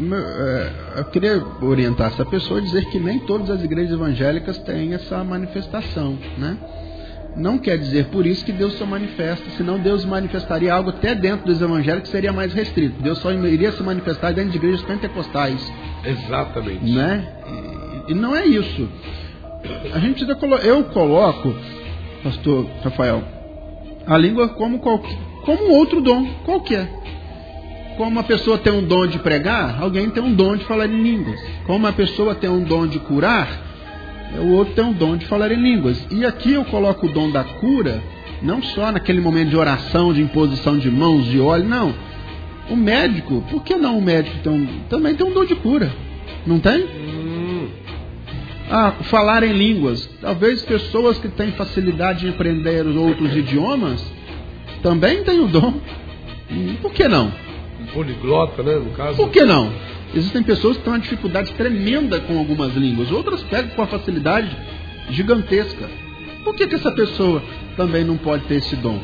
É, eu queria orientar essa pessoa a dizer que nem todas as igrejas evangélicas têm essa manifestação, né? não quer dizer por isso que Deus só manifesta, senão Deus manifestaria algo até dentro dos evangelhos que seria mais restrito. Deus só iria se manifestar dentro de igrejas pentecostais. Exatamente. Né? E, e não é isso. A gente precisa eu coloco, pastor Rafael, a língua como qualquer, como outro dom qualquer. Como uma pessoa tem um dom de pregar, alguém tem um dom de falar em línguas. Como uma pessoa tem um dom de curar, o outro tem um dom de falar em línguas. E aqui eu coloco o dom da cura, não só naquele momento de oração, de imposição de mãos, de óleo, não. O médico, por que não o médico também tem um dom de cura? Não tem? Hum. Ah, falar em línguas. Talvez pessoas que têm facilidade em aprender outros idiomas também têm o dom. Hum, por que não? Um poliglota, né, no caso. Por que não? Existem pessoas que têm uma dificuldade tremenda com algumas línguas, outras pegam com uma facilidade gigantesca. Por que, que essa pessoa também não pode ter esse dom?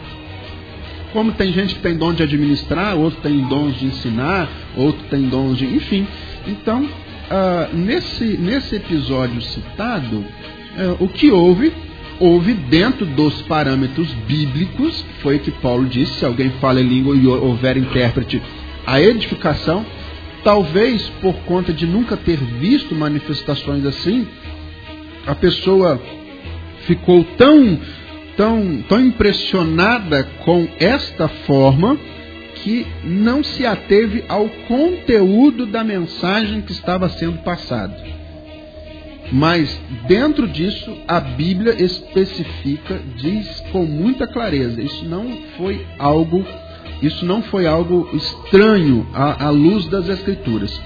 Como tem gente que tem dom de administrar, outro tem dons de ensinar, outro tem dons de. Enfim. Então, uh, nesse, nesse episódio citado, uh, o que houve houve dentro dos parâmetros bíblicos, foi o que Paulo disse, se alguém fala em língua e houver intérprete, a edificação, talvez por conta de nunca ter visto manifestações assim, a pessoa ficou tão, tão, tão impressionada com esta forma que não se ateve ao conteúdo da mensagem que estava sendo passado. Mas dentro disso, a Bíblia especifica, diz com muita clareza, isso não foi algo isso não foi algo estranho à, à luz das Escrituras.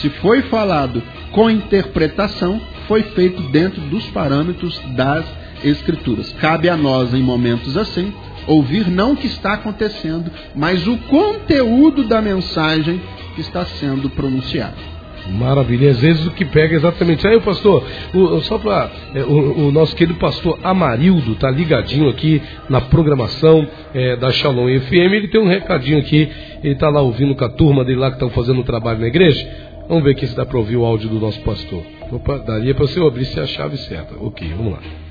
Se foi falado com interpretação, foi feito dentro dos parâmetros das Escrituras. Cabe a nós, em momentos assim, ouvir não o que está acontecendo, mas o conteúdo da mensagem que está sendo pronunciada. Maravilha. Às vezes o que pega é exatamente. Aí, pastor, o, só para. É, o, o, nosso querido pastor Amarildo tá ligadinho aqui na programação é, da Shalom FM. Ele tem um recadinho aqui. Ele está lá ouvindo com a turma dele lá que estão fazendo um trabalho na igreja. Vamos ver aqui se dá para ouvir o áudio do nosso pastor. Opa, daria para você abrir se a chave certa. Ok, vamos lá.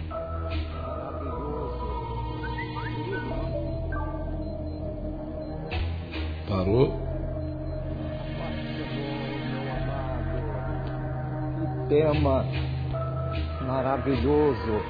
Parou. tema maravilhoso.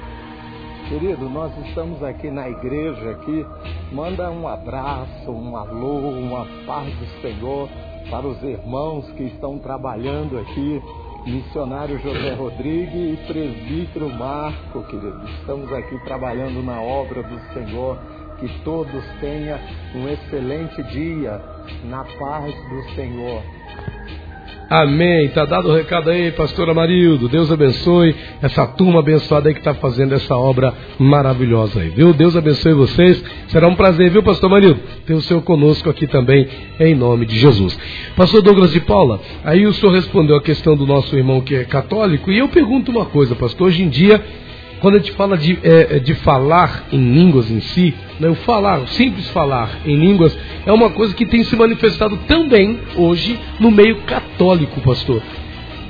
Querido, nós estamos aqui na igreja aqui. Manda um abraço, um alô, uma paz do Senhor para os irmãos que estão trabalhando aqui. Missionário José Rodrigues e presbítero Marco, querido. Estamos aqui trabalhando na obra do Senhor. Que todos tenham um excelente dia na paz do Senhor. Amém. Tá dado o recado aí, pastor Amarildo. Deus abençoe essa turma abençoada aí que está fazendo essa obra maravilhosa aí, viu? Deus abençoe vocês. Será um prazer, viu, pastor Amarildo? Ter o senhor conosco aqui também, em nome de Jesus. Pastor Douglas de Paula, aí o senhor respondeu a questão do nosso irmão que é católico, e eu pergunto uma coisa, pastor. Hoje em dia, quando a gente fala de, é, de falar em línguas em si, né, o falar, o simples falar em línguas, é uma coisa que tem se manifestado também hoje no meio católico, pastor.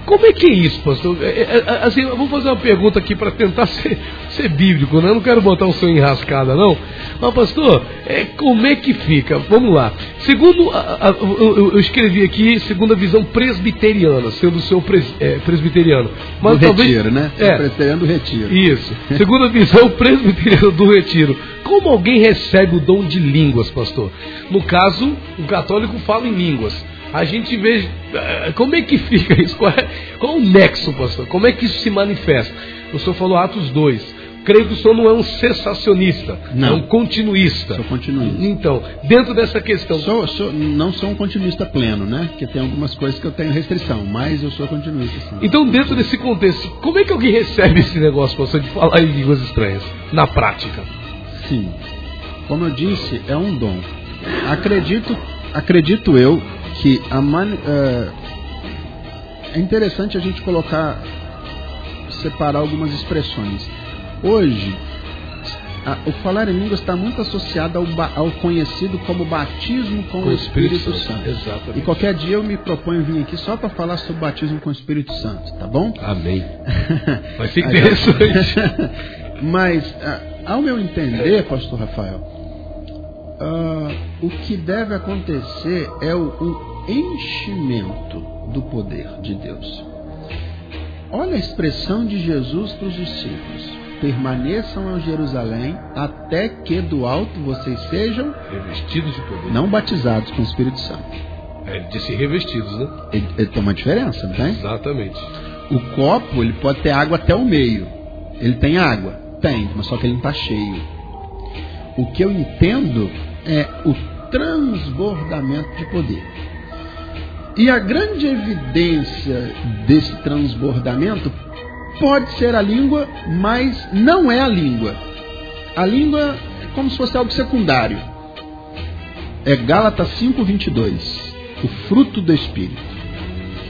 Como é que é isso, pastor? É, é, é assim, eu vou fazer uma pergunta aqui para tentar ser, ser, bíblico, né? Eu não quero botar um sonho enrascada, não. Mas, pastor, é, como é que fica? Vamos lá. Segundo, a, a, eu, eu, escrevi aqui, segundo a visão presbiteriana, sendo o seu pres, é, presbiteriano. Mas, do talvez, retiro, né? É, presbiteriano do retiro. Isso. Segundo a visão presbiteriana do retiro. Como alguém recebe o dom de línguas, pastor? No caso, o católico fala em línguas a gente vê eh, como é que fica isso, qual é, qual é o nexo, pastor? Como é que isso se manifesta? O senhor falou Atos 2. Creio que o senhor não é um cessacionista, não. é um continuista. Sou continuista. Então, dentro dessa questão. Sou, sou, não sou um continuista pleno, né? Porque tem algumas coisas que eu tenho restrição, mas eu sou continuista. Sim. Então, dentro desse contexto, como é que alguém recebe esse negócio, pastor, de falar em línguas estranhas, na prática? Sim. Como eu disse, é um dom. Acredito, acredito eu que a mani, é, é interessante a gente colocar, separar algumas expressões. Hoje, a, o falar em línguas está muito associado ao, ao, conhecido como batismo com, com o Espírito, Espírito Santo. Exatamente. E qualquer dia eu me proponho vir aqui só para falar sobre batismo com o Espírito Santo, tá bom? Amém. Vai ser interessante. Mas, ao meu entender, pastor Rafael, ah, o que deve acontecer é o, o enchimento do poder de Deus. Olha a expressão de Jesus para os discípulos: permaneçam em Jerusalém até que do alto vocês sejam Revestidos de poder. não batizados com o Espírito Santo. É, ele disse revestidos, né? Ele, ele tem uma diferença, não tem? Exatamente. O copo ele pode ter água até o meio. Ele tem água? Tem, mas só que ele não está cheio. O que eu entendo é o transbordamento de poder. E a grande evidência desse transbordamento pode ser a língua, mas não é a língua. A língua é como se fosse algo secundário. É Gálatas 5:22, o fruto do espírito.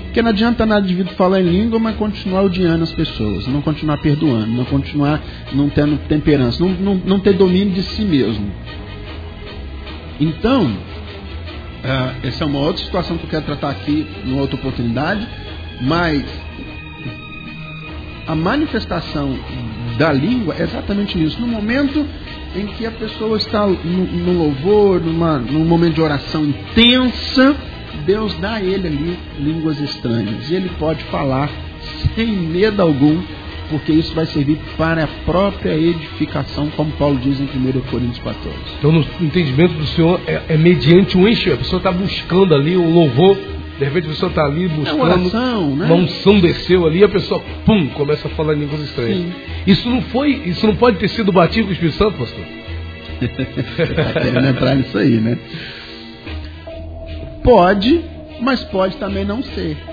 Porque não adianta nada de indivíduo falar em língua, mas continuar odiando as pessoas, não continuar perdoando, não continuar não tendo temperança, não, não, não ter domínio de si mesmo. Então, ah, essa é uma outra situação que eu quero tratar aqui numa outra oportunidade, mas a manifestação da língua é exatamente isso. No momento em que a pessoa está no, no louvor, numa, num momento de oração intensa, Deus dá a ele ali línguas estranhas. E ele pode falar sem medo algum, porque isso vai servir para a própria edificação, como Paulo diz em 1 Coríntios 14. Então, no entendimento do Senhor, é, é mediante um enchimento. A pessoa está buscando ali um louvor. De repente, a pessoa está ali buscando. É oração, né? Uma unção desceu ali, a pessoa, pum, começa a falar em línguas estranhas. Sim. Isso não foi, isso não pode ter sido batido com o Espírito Santo, pastor? Querendo entrar nisso aí, né? Pode, mas pode também não ser.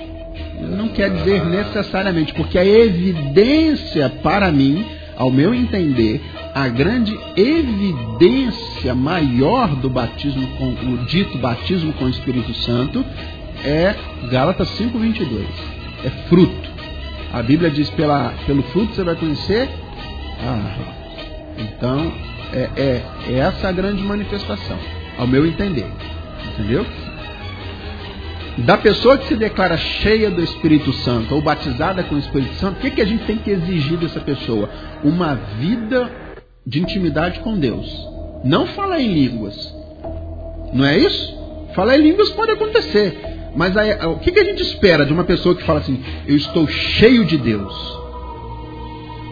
Não quer dizer necessariamente, porque a evidência para mim, ao meu entender, a grande evidência maior do batismo com o dito batismo com o Espírito Santo é Gálatas 5:22. É fruto. A Bíblia diz pela, pelo fruto você vai conhecer. Ah, então é, é, é essa a grande manifestação, ao meu entender. Entendeu? Da pessoa que se declara cheia do Espírito Santo ou batizada com o Espírito Santo, o que, que a gente tem que exigir dessa pessoa? Uma vida de intimidade com Deus. Não falar em línguas. Não é isso? Falar em línguas pode acontecer. Mas aí, o que, que a gente espera de uma pessoa que fala assim, eu estou cheio de Deus?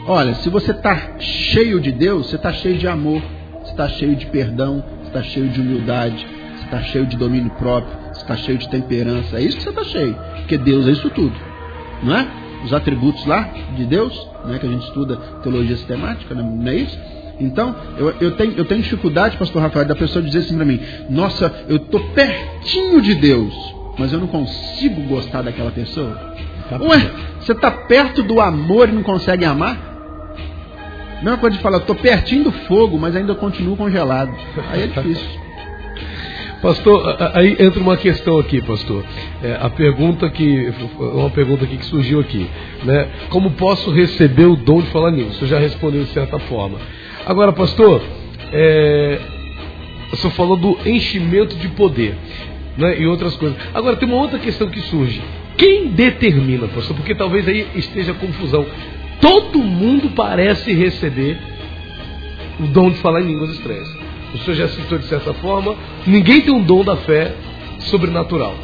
Olha, se você está cheio de Deus, você está cheio de amor, você está cheio de perdão, você está cheio de humildade, está cheio de domínio próprio, você está cheio de temperança. É isso que você está cheio. Porque Deus é isso tudo. Não é? Os atributos lá de Deus, né, que a gente estuda teologia sistemática, né, não é isso? Então, eu, eu, tenho, eu tenho dificuldade, pastor Rafael, da pessoa dizer assim para mim: Nossa, eu estou pertinho de Deus, mas eu não consigo gostar daquela pessoa. Tá Ué, você está perto do amor e não consegue amar? Mesma coisa de falar, estou pertinho do fogo, mas ainda continuo congelado. Aí é difícil. Pastor, aí entra uma questão aqui, pastor. É, a pergunta que uma pergunta aqui que surgiu aqui, né? Como posso receber o dom de falar nisso? Você já respondeu de certa forma. Agora, pastor, é, o senhor falou do enchimento de poder, né? E outras coisas. Agora tem uma outra questão que surge. Quem determina, pastor? Porque talvez aí esteja confusão. Todo mundo parece receber o dom de falar em línguas estranhas. O senhor já citou de certa forma, ninguém tem um dom da fé sobrenatural.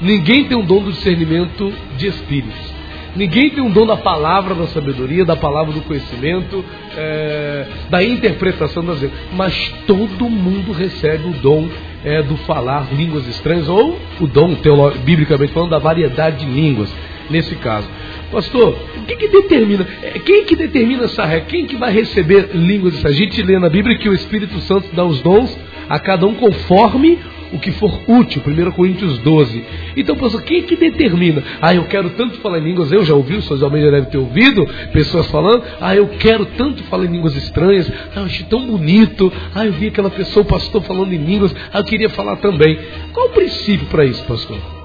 Ninguém tem um dom do discernimento de espíritos. Ninguém tem um dom da palavra da sabedoria, da palavra do conhecimento, é, da interpretação das línguas. Mas todo mundo recebe o dom é, do falar línguas estranhas, ou o dom, teolo- biblicamente falando, da variedade de línguas, nesse caso. Pastor, o que, que determina? é, Quem que determina essa regra? Quem que vai receber línguas? A gente lê na Bíblia que o Espírito Santo dá os dons a cada um conforme o que for útil, 1 Coríntios 12. Então, pastor, quem que determina? Ah, eu quero tanto falar em línguas, eu já ouvi, o senhor Almeida deve ter ouvido pessoas falando, ah, eu quero tanto falar em línguas estranhas, ah, eu achei tão bonito, ah, eu vi aquela pessoa, o pastor falando em línguas, ah, eu queria falar também. Qual o princípio para isso, pastor?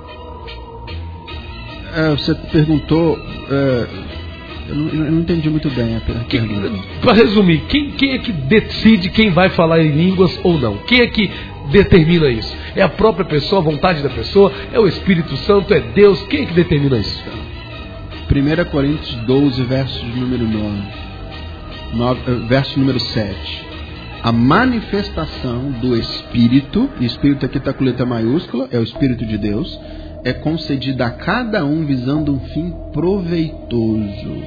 É, você perguntou. é, eu, não, eu não entendi muito bem a per- pergunta. Para resumir, quem, quem é que decide quem vai falar em línguas ou não? Quem é que determina isso? É a própria pessoa, a vontade da pessoa? É o Espírito Santo? É Deus? Quem é que determina isso? 1 Coríntios 12, verso de número 9. eh, verso número 7. A manifestação do Espírito, e Espírito aqui está com letra maiúscula, é o Espírito de Deus, é concedida a cada um visando um fim proveitoso.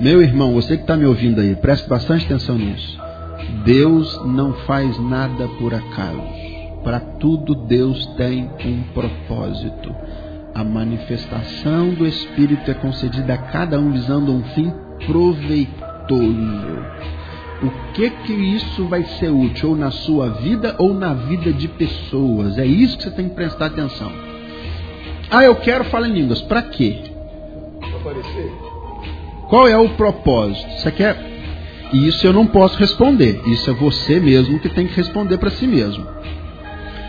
Meu irmão, você que está me ouvindo aí, preste bastante atenção nisso. Deus não faz nada por acaso. Para tudo Deus tem um propósito. A manifestação do Espírito é concedida a cada um visando um fim proveitoso. O que que isso vai ser útil ou na sua vida ou na vida de pessoas? É isso que você tem que prestar atenção. Ah, eu quero falar em línguas. Para quê? Qual é o propósito? Você quer? Isso eu não posso responder. Isso é você mesmo que tem que responder para si mesmo.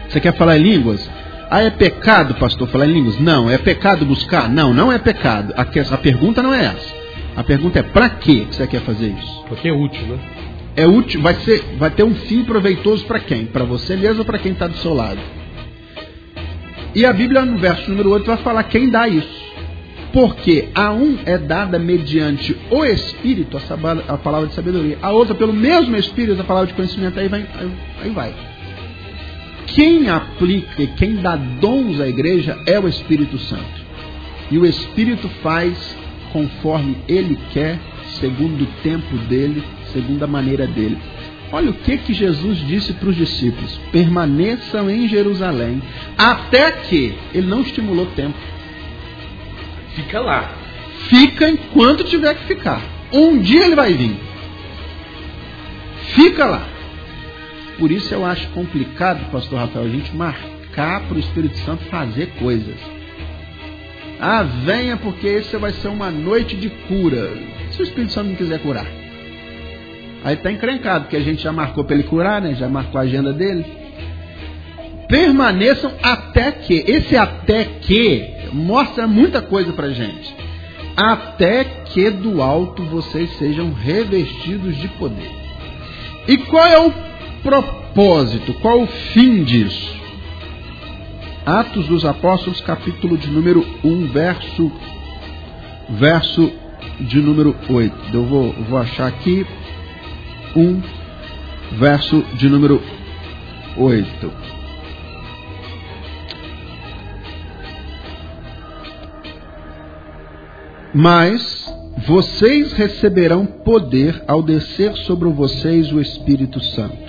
Você quer falar em línguas? Ah, é pecado, pastor, falar em línguas? Não. É pecado buscar? Não, não é pecado. A, a pergunta não é essa. A pergunta é para que você quer fazer isso? Porque é útil, né? É útil, vai, ser, vai ter um fim proveitoso para quem? Para você mesmo ou para quem está do seu lado? E a Bíblia, no verso número 8, vai falar quem dá isso. Porque a um é dada mediante o Espírito a palavra de sabedoria, a outra pelo mesmo Espírito a palavra de conhecimento, aí vai. Aí vai. Quem aplica e quem dá dons à igreja é o Espírito Santo. E o Espírito faz conforme ele quer, segundo o tempo dele, segundo a maneira dele. Olha o que, que Jesus disse para os discípulos: permaneçam em Jerusalém, até que ele não estimulou tempo. Fica lá. Fica enquanto tiver que ficar. Um dia ele vai vir. Fica lá. Por isso eu acho complicado, pastor Rafael, a gente marcar para o Espírito Santo fazer coisas. Ah, venha porque esse vai ser uma noite de cura. Se o Espírito Santo não quiser curar. Aí está encrencado, porque a gente já marcou para ele curar, né? Já marcou a agenda dele. Permaneçam até que. Esse até que mostra muita coisa para gente. Até que do alto vocês sejam revestidos de poder. E qual é o propósito? Qual o fim disso? Atos dos Apóstolos, capítulo de número 1, verso, verso de número 8. Eu vou, vou achar aqui 1, verso de número 8. Mas vocês receberão poder ao descer sobre vocês o Espírito Santo.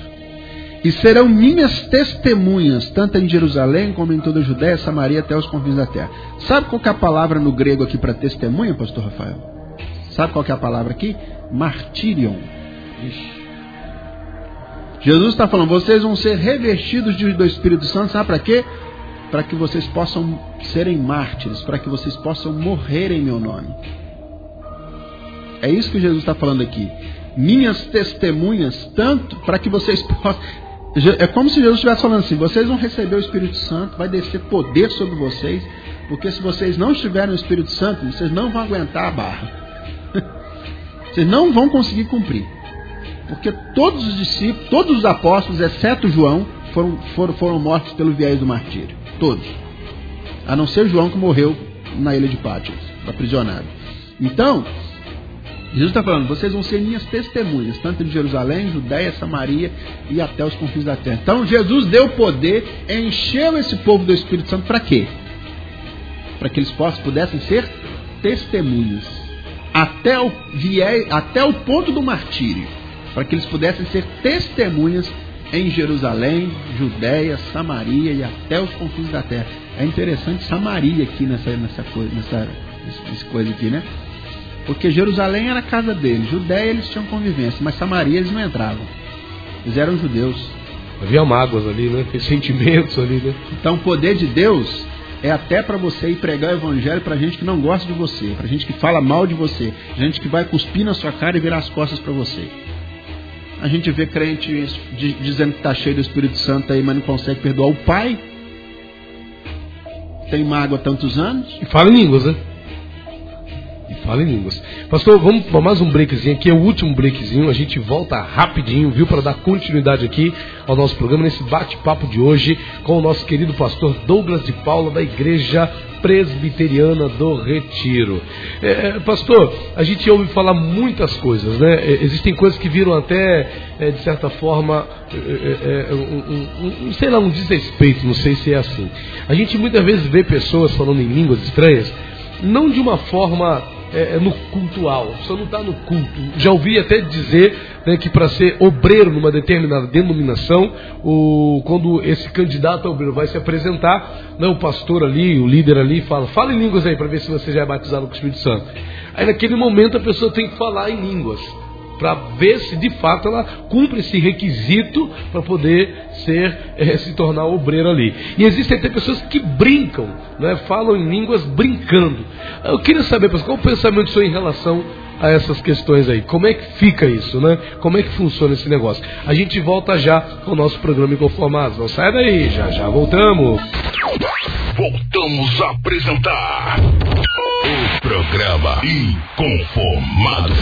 E serão minhas testemunhas, tanto em Jerusalém como em toda a Judéia, Samaria, até os confins da terra. Sabe qual é a palavra no grego aqui para testemunha, pastor Rafael? Sabe qual é a palavra aqui? Jesus está falando, vocês vão ser revestidos do Espírito Santo, sabe para quê? Para que vocês possam serem mártires, para que vocês possam morrer em meu nome. É isso que Jesus está falando aqui. Minhas testemunhas, tanto para que vocês possam. É como se Jesus estivesse falando assim: vocês vão receber o Espírito Santo, vai descer poder sobre vocês, porque se vocês não estiverem no Espírito Santo, vocês não vão aguentar a barra. Vocês não vão conseguir cumprir. Porque todos os discípulos, todos os apóstolos, exceto João, foram, foram, foram mortos pelo viés do martírio. Todos. A não ser João que morreu na ilha de Pátios, aprisionado. Então, Jesus está falando, vocês vão ser minhas testemunhas, tanto de Jerusalém, Judéia, Samaria e até os confins da terra. Então Jesus deu poder, encheu esse povo do Espírito Santo para quê? Para que eles possam, pudessem ser testemunhas. Até o, até o ponto do martírio. Para que eles pudessem ser testemunhas em Jerusalém, Judéia, Samaria e até os confins da terra. É interessante Samaria aqui nessa, nessa coisa, nessa, nessa coisa aqui, né? Porque Jerusalém era a casa deles, Judéia eles tinham convivência, mas Samaria eles não entravam. Eles eram judeus. Havia mágoas ali, né? Ressentimentos ali, né? Então o poder de Deus é até para você ir pregar o evangelho para gente que não gosta de você, para gente que fala mal de você, gente que vai cuspir na sua cara e virar as costas para você. A gente vê crente dizendo que está cheio do Espírito Santo aí, mas não consegue perdoar o pai. Tem mágoa há tantos anos. E fala em línguas, né? Fala em línguas. Pastor, vamos para mais um breakzinho aqui, é o último breakzinho. A gente volta rapidinho, viu, para dar continuidade aqui ao nosso programa, nesse bate-papo de hoje com o nosso querido pastor Douglas de Paula, da Igreja Presbiteriana do Retiro. É, é pastor, a gente ouve falar muitas coisas, né? É, existem coisas que viram até, é, de certa forma, é, é, um, um, um, sei lá, um desrespeito, não sei se é assim. A gente muitas vezes vê pessoas falando em línguas estranhas, não de uma forma é, é, no cultual, só não está no culto. Já ouvi até dizer né, que para ser obreiro numa determinada denominação, o, quando esse candidato a obreiro vai se apresentar, né, o pastor ali, o líder ali, fala: fala em línguas aí para ver se você já é batizado com o Espírito Santo. Aí naquele momento a pessoa tem que falar em línguas para ver se de fato ela cumpre esse requisito para poder ser é, se tornar obreiro ali. E existem até pessoas que brincam, né, falam em línguas brincando. Eu queria saber, qual o pensamento senhor em relação a essas questões aí? Como é que fica isso, né? Como é que funciona esse negócio? A gente volta já com o nosso programa Inconformados. Não sai daí, já já voltamos. Voltamos a apresentar o programa Inconformados.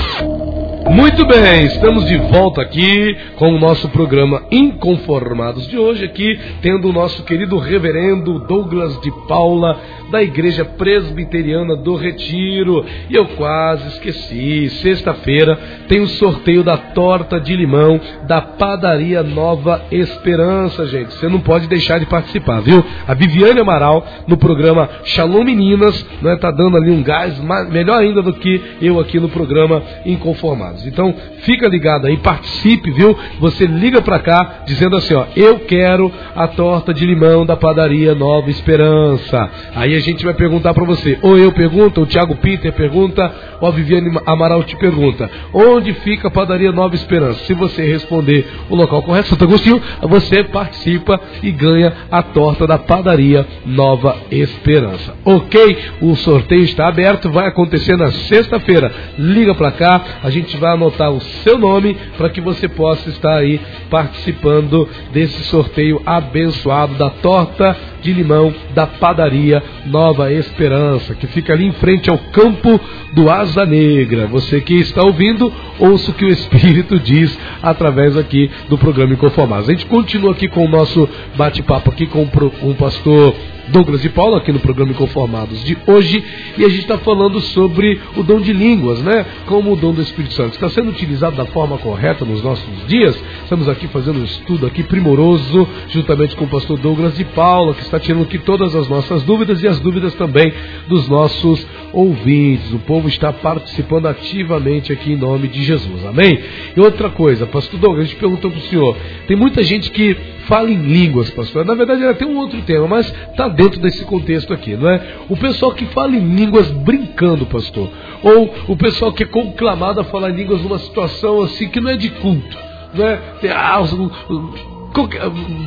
Muito bem, estamos de volta aqui com o nosso programa Inconformados de hoje, aqui tendo o nosso querido reverendo Douglas de Paula, da Igreja Presbiteriana do Retiro. E eu quase esqueci, sexta-feira tem o sorteio da torta de limão da Padaria Nova Esperança, gente. Você não pode deixar de participar, viu? A Viviane Amaral, no programa Shalom Meninas, né, tá dando ali um gás melhor ainda do que eu aqui no programa Inconformados. Então, fica ligado aí, participe, viu? Você liga para cá dizendo assim, ó, eu quero a torta de limão da padaria Nova Esperança. Aí a gente vai perguntar para você, ou eu pergunto, ou o Thiago Peter pergunta, ou a Viviane Amaral te pergunta, onde fica a padaria Nova Esperança? Se você responder o local correto, Santo Agostinho, você participa e ganha a torta da padaria Nova Esperança. Ok? O sorteio está aberto, vai acontecer na sexta-feira. Liga para cá, a gente vai vai anotar o seu nome para que você possa estar aí participando desse sorteio abençoado da torta de limão da padaria Nova Esperança, que fica ali em frente ao campo do Asa Negra. Você que está ouvindo, ouça o que o Espírito diz através aqui do programa Inconformados. A gente continua aqui com o nosso bate-papo aqui com o pastor Douglas e Paulo aqui no programa Inconformados de hoje e a gente está falando sobre o dom de línguas, né? Como o dom do Espírito Santo está sendo utilizado da forma correta nos nossos dias. Estamos aqui fazendo um estudo aqui primoroso juntamente com o pastor Douglas de Paula que está tirando aqui todas as nossas dúvidas e as dúvidas também dos nossos ouvintes. O povo está participando ativamente aqui em nome de Jesus. Amém? E outra coisa, pastor Douglas, a gente perguntou para o senhor, tem muita gente que fala em línguas, pastor. Na verdade, era até um outro tema, mas está dentro desse contexto aqui, não é? O pessoal que fala em línguas brincando, pastor. Ou o pessoal que é conclamado a falar em línguas numa situação assim que não é de culto. Não é? Ah,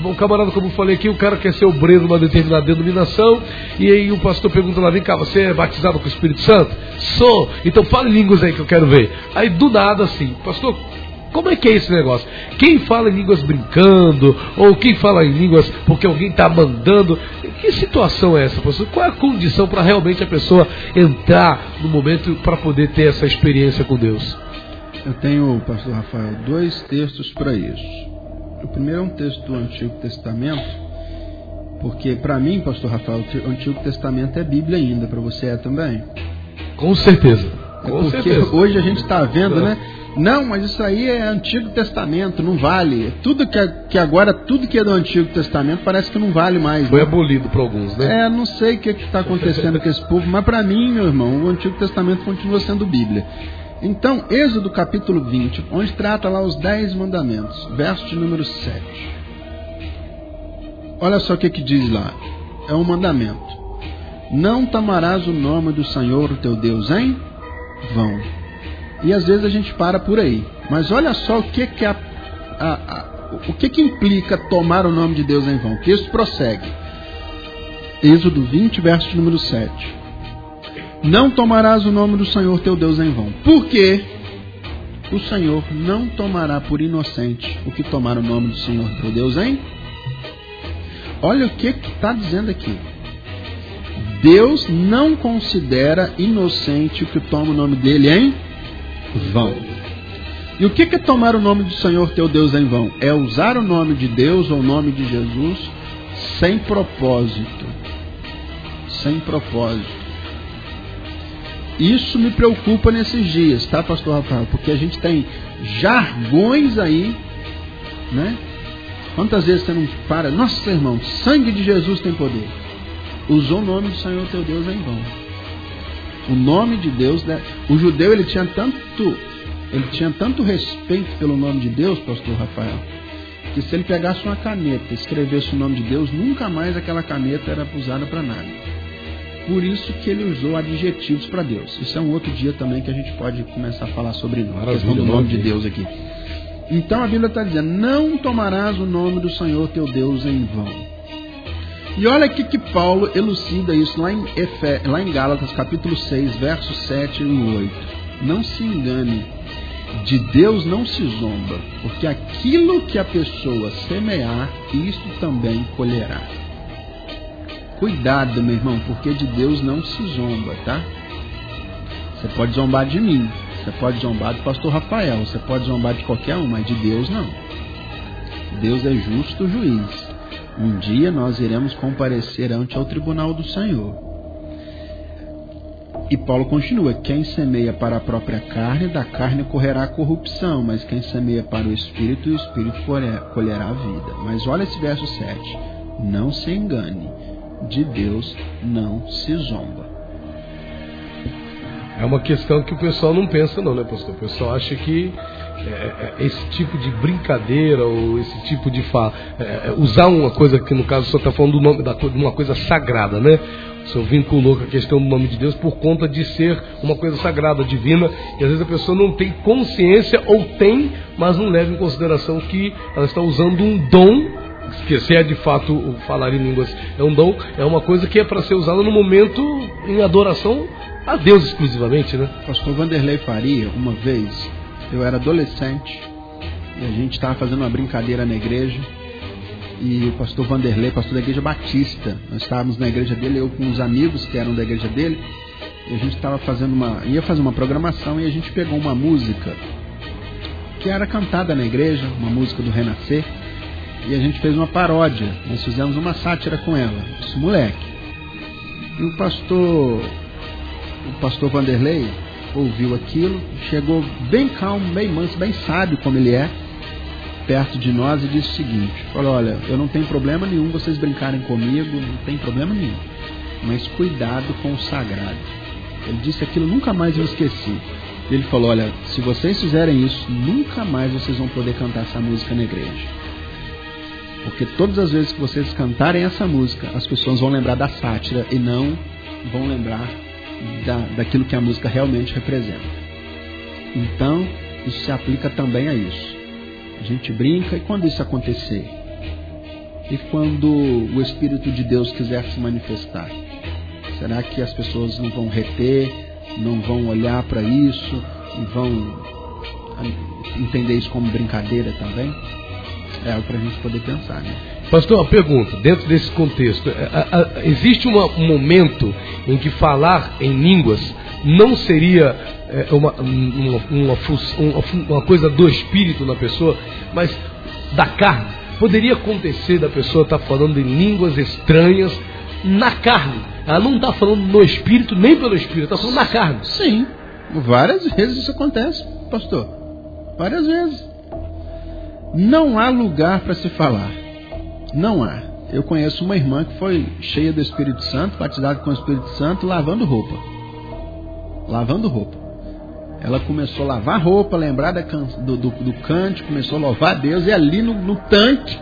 um camarada, como eu falei aqui, o cara quer ser obreiro numa determinada denominação, e aí o pastor pergunta lá, vem cá, você é batizado com o Espírito Santo? Sou, então fala em línguas aí que eu quero ver. Aí do nada assim, pastor, como é que é esse negócio? Quem fala em línguas brincando, ou quem fala em línguas porque alguém está mandando? Que situação é essa, pastor? Qual é a condição para realmente a pessoa entrar no momento para poder ter essa experiência com Deus? Eu tenho, pastor Rafael, dois textos para isso. O primeiro é um texto do Antigo Testamento, porque para mim, pastor Rafael, o Antigo Testamento é Bíblia ainda, para você é também? Com certeza. É porque certeza. hoje a gente está vendo, né? Não, mas isso aí é Antigo Testamento, não vale. Tudo que, que agora, tudo que é do Antigo Testamento parece que não vale mais. Foi né? abolido para alguns, né? É, não sei o que está acontecendo com esse povo, mas para mim, meu irmão, o Antigo Testamento continua sendo Bíblia. Então, Êxodo capítulo 20, onde trata lá os dez mandamentos, verso de número 7. Olha só o que, que diz lá. É um mandamento. Não tomarás o nome do Senhor teu Deus em vão. E às vezes a gente para por aí. Mas olha só o que, que, a, a, a, o que, que implica tomar o nome de Deus em vão. O texto prossegue. Êxodo 20, verso número 7. Não tomarás o nome do Senhor teu Deus em vão. Por quê? O Senhor não tomará por inocente o que tomar o nome do Senhor teu Deus em. Olha o que está dizendo aqui. Deus não considera inocente o que toma o nome dele em vão. E o que é tomar o nome do Senhor teu Deus em vão? É usar o nome de Deus ou o nome de Jesus sem propósito. Sem propósito. Isso me preocupa nesses dias, tá, pastor Rafael? Porque a gente tem jargões aí, né? Quantas vezes você não para? Nossa, irmão, sangue de Jesus tem poder. Usou o nome do Senhor teu Deus em vão. O nome de Deus, né? o judeu ele tinha tanto, ele tinha tanto respeito pelo nome de Deus, pastor Rafael, que se ele pegasse uma caneta e escrevesse o nome de Deus, nunca mais aquela caneta era usada para nada. Por isso que ele usou adjetivos para Deus. Isso é um outro dia também que a gente pode começar a falar sobre a questão do nome de Deus aqui. Então a Bíblia está dizendo: Não tomarás o nome do Senhor teu Deus em vão. E olha aqui que Paulo elucida isso lá em, Efe, lá em Gálatas, capítulo 6, versos 7 e 8. Não se engane, de Deus não se zomba, porque aquilo que a pessoa semear, isto também colherá. Cuidado, meu irmão, porque de Deus não se zomba, tá? Você pode zombar de mim, você pode zombar do pastor Rafael, você pode zombar de qualquer um, mas de Deus não. Deus é justo juiz. Um dia nós iremos comparecer ante ao tribunal do Senhor. E Paulo continua: quem semeia para a própria carne, da carne correrá a corrupção, mas quem semeia para o espírito, o espírito colherá a vida. Mas olha esse verso 7. Não se engane de Deus não se zomba. É uma questão que o pessoal não pensa, não, né, pastor? O pessoal acha que é, é, esse tipo de brincadeira ou esse tipo de fala, é, é, usar uma coisa que no caso o senhor está falando do nome da, de uma coisa sagrada, né? O senhor vinculou com a questão do nome de Deus por conta de ser uma coisa sagrada, divina, e às vezes a pessoa não tem consciência ou tem, mas não leva em consideração que ela está usando um dom que se é de fato falar em línguas é um dom, é uma coisa que é para ser usada no momento em adoração a Deus exclusivamente, né? Pastor Vanderlei Faria, uma vez, eu era adolescente e a gente estava fazendo uma brincadeira na igreja e o pastor Vanderlei, pastor da igreja Batista, nós estávamos na igreja dele, eu com os amigos que eram da igreja dele, e a gente estava fazendo uma, ia fazer uma programação e a gente pegou uma música que era cantada na igreja, uma música do Renascer, e a gente fez uma paródia. Nós fizemos uma sátira com ela, esse moleque. E o pastor, o pastor Vanderlei ouviu aquilo, chegou bem calmo, bem manso, bem sábio como ele é, perto de nós e disse o seguinte: falou, olha, eu não tenho problema nenhum vocês brincarem comigo, não tem problema nenhum, mas cuidado com o sagrado. Ele disse aquilo, nunca mais eu esqueci. Ele falou: olha, se vocês fizerem isso, nunca mais vocês vão poder cantar essa música na igreja. Porque todas as vezes que vocês cantarem essa música, as pessoas vão lembrar da sátira e não vão lembrar da, daquilo que a música realmente representa. Então, isso se aplica também a isso. A gente brinca e quando isso acontecer? E quando o Espírito de Deus quiser se manifestar? Será que as pessoas não vão reter, não vão olhar para isso e vão entender isso como brincadeira também? É algo para a gente poder pensar, né? Pastor, uma pergunta, dentro desse contexto, é, existe um momento em que falar em línguas não seria é, uma, uma, uma, uma coisa do espírito na pessoa, mas da carne? Poderia acontecer da pessoa estar tá falando em línguas estranhas na carne. Ela não está falando no espírito, nem pelo espírito, está falando na carne. Sim, várias vezes isso acontece, pastor. Várias vezes. Não há lugar para se falar. Não há. Eu conheço uma irmã que foi cheia do Espírito Santo, batizada com o Espírito Santo, lavando roupa. Lavando roupa. Ela começou a lavar roupa, lembrar do, do, do cante, começou a louvar a Deus, e ali no, no tanque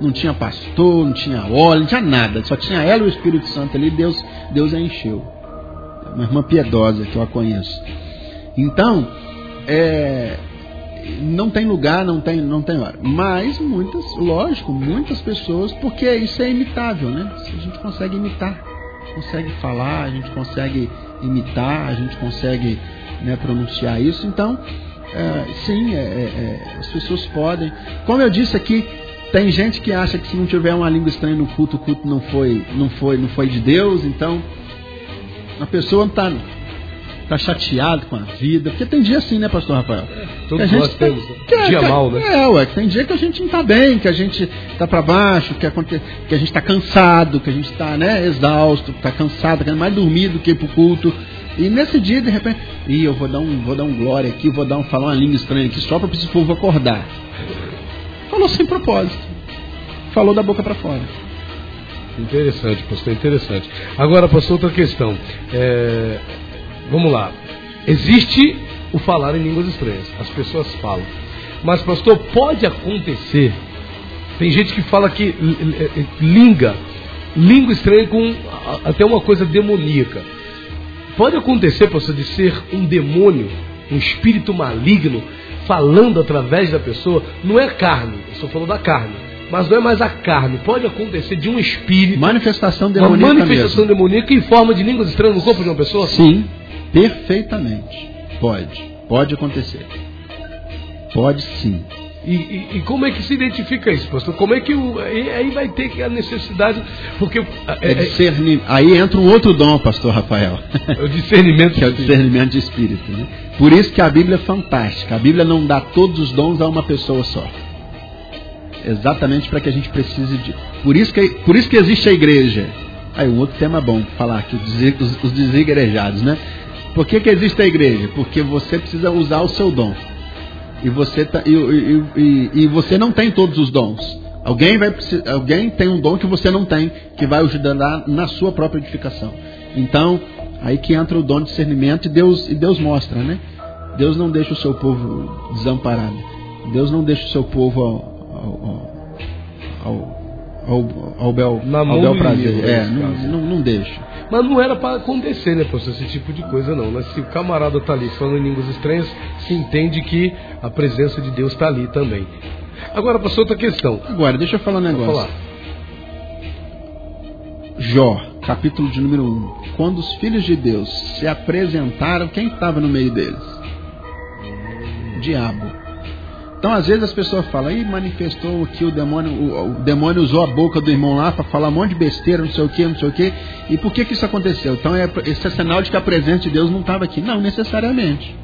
não tinha pastor, não tinha óleo, não tinha nada, só tinha ela e o Espírito Santo ali, Deus, Deus a encheu. Uma irmã piedosa que eu a conheço. Então, é, não tem lugar, não tem, não tem hora. Mas muitas, lógico, muitas pessoas, porque isso é imitável, né? A gente consegue imitar, consegue falar, a gente consegue imitar, a gente consegue né, pronunciar isso. Então, é, sim, é, é, é, as pessoas podem. Como eu disse aqui, Tem gente que acha que se não tiver uma língua estranha no culto, o culto não foi, não foi, não foi de Deus. Então, a pessoa está tá chateado com a vida. Porque tem dia assim, né, pastor Rafael? Todos que a nós temos, tá- que é- Dia que é- mal, né? É, ué, que tem dia que a gente não está bem, que a gente está para baixo, que, aconte- que a gente está cansado, que a gente está né, exausto, está cansado, querendo mais dormir do que ir pro culto. E nesse dia, de repente, Ih, eu vou dar um, vou dar um glória aqui, vou dar um, falar uma língua estranha aqui, só para esse povo acordar. Falou sem propósito. Falou da boca para fora. Interessante, pastor, interessante. Agora, pastor, outra questão. É, Vamos lá. Existe o falar em línguas estranhas. As pessoas falam. Mas, pastor, pode acontecer. Tem gente que fala que l- l- língua, língua estranha com até uma coisa demoníaca. Pode acontecer, pastor, de ser um demônio, um espírito maligno, falando através da pessoa. Não é carne, eu estou falando da carne. Mas não é mais a carne. Pode acontecer de um espírito, Manifestação uma demoníaca manifestação mesmo. demoníaca em forma de línguas estranhas no corpo de uma pessoa? Sim, perfeitamente. Pode. Pode acontecer. Pode sim. E, e- e como é que se identifica isso, pastor? Como é que o, aí vai ter que a necessidade, porque é, É é- discernir. Aí entra um outro dom, pastor Rafael. é o discernimento. que é o discernimento de espírito. Né? Por isso que a Bíblia é fantástica. A Bíblia não dá todos os dons a uma pessoa só. Exatamente para que a gente precise de. Por isso que, por isso que existe a igreja. Aí um outro tema bom falar aqui, os desigrejados, né? Por que, que existe a igreja? Porque você precisa usar o seu dom. E você, tá, e, e- e- e você não tem todos os dons. Alguém, vai, alguém tem um dom que você não tem, que vai ajudar na, sua própria edificação. Então, aí que entra o dom de discernimento e Deus, e Deus mostra, né? Deus não deixa o seu povo desamparado. Deus não deixa o seu povo ao, ao, ao, ao, ao bel, ao bel prazer. É, não, não, não deixa. Mas não era para acontecer, né, pastor, esse tipo de coisa não. Mas se o camarada está ali falando em línguas estranhas, se entende que a presença de Deus está ali também. Agora, pastor, outra questão. Agora, deixa eu falar um negócio. falar. Jó, capítulo de número 1. Quando os filhos de Deus se apresentaram, quem estava no meio deles? O diabo. Então, às vezes as pessoas falam, aí manifestou que o demônio, o, o demônio usou a boca do irmão lá para falar um monte de besteira, não sei o que, não sei o que. E por que, que isso aconteceu? Então, é, esse é sinal de que a presença de Deus não estava aqui. Não, necessariamente.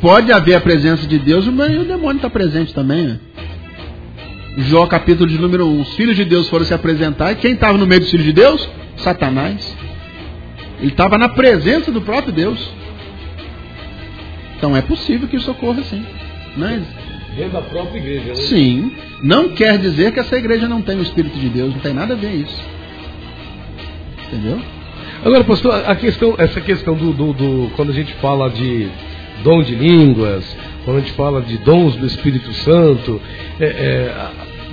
Pode haver a presença de Deus, mas o demônio está presente também. Né? Jó capítulo de número 1. Os filhos de Deus foram se apresentar. E quem estava no meio dos filhos de Deus? Satanás. Ele estava na presença do próprio Deus. Então é possível que isso ocorra sim. Mas, Dentro da própria igreja, né? sim. Não quer dizer que essa igreja não tem o Espírito de Deus. Não tem nada a ver isso. Entendeu? Agora, pastor, a questão, essa questão do, do- do- quando a gente fala de dom de línguas, quando a gente fala de dons do Espírito Santo, é, é,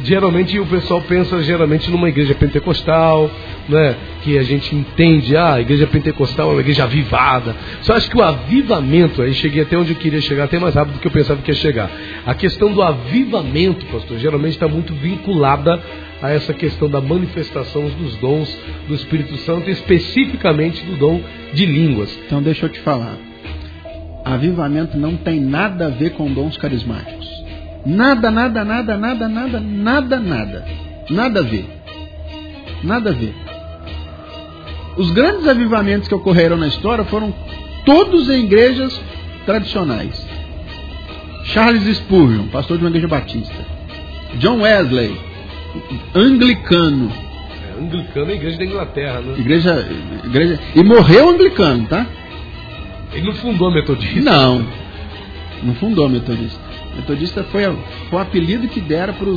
geralmente o pessoal pensa geralmente numa igreja pentecostal, né? Que a gente entende, ah, a igreja pentecostal é uma igreja avivada. Só acho que o avivamento, aí cheguei até onde eu queria chegar, até mais rápido do que eu pensava que ia chegar. A questão do avivamento, pastor, geralmente está muito vinculada a essa questão da manifestação dos dons do Espírito Santo, especificamente do dom de línguas. Então deixa eu te falar. Avivamento não tem nada a ver com dons carismáticos. Nada, nada, nada, nada, nada, nada, nada. Nada a ver. Nada a ver. Os grandes avivamentos que ocorreram na história foram todos em igrejas tradicionais. Charles Spurgeon, pastor de uma igreja batista. John Wesley, anglicano. É, anglicano é a igreja da Inglaterra, né? Igreja, igreja. E morreu anglicano, tá? Ele não fundou metodista. Não, não fundou metodista. Metodista foi, foi o apelido que deram para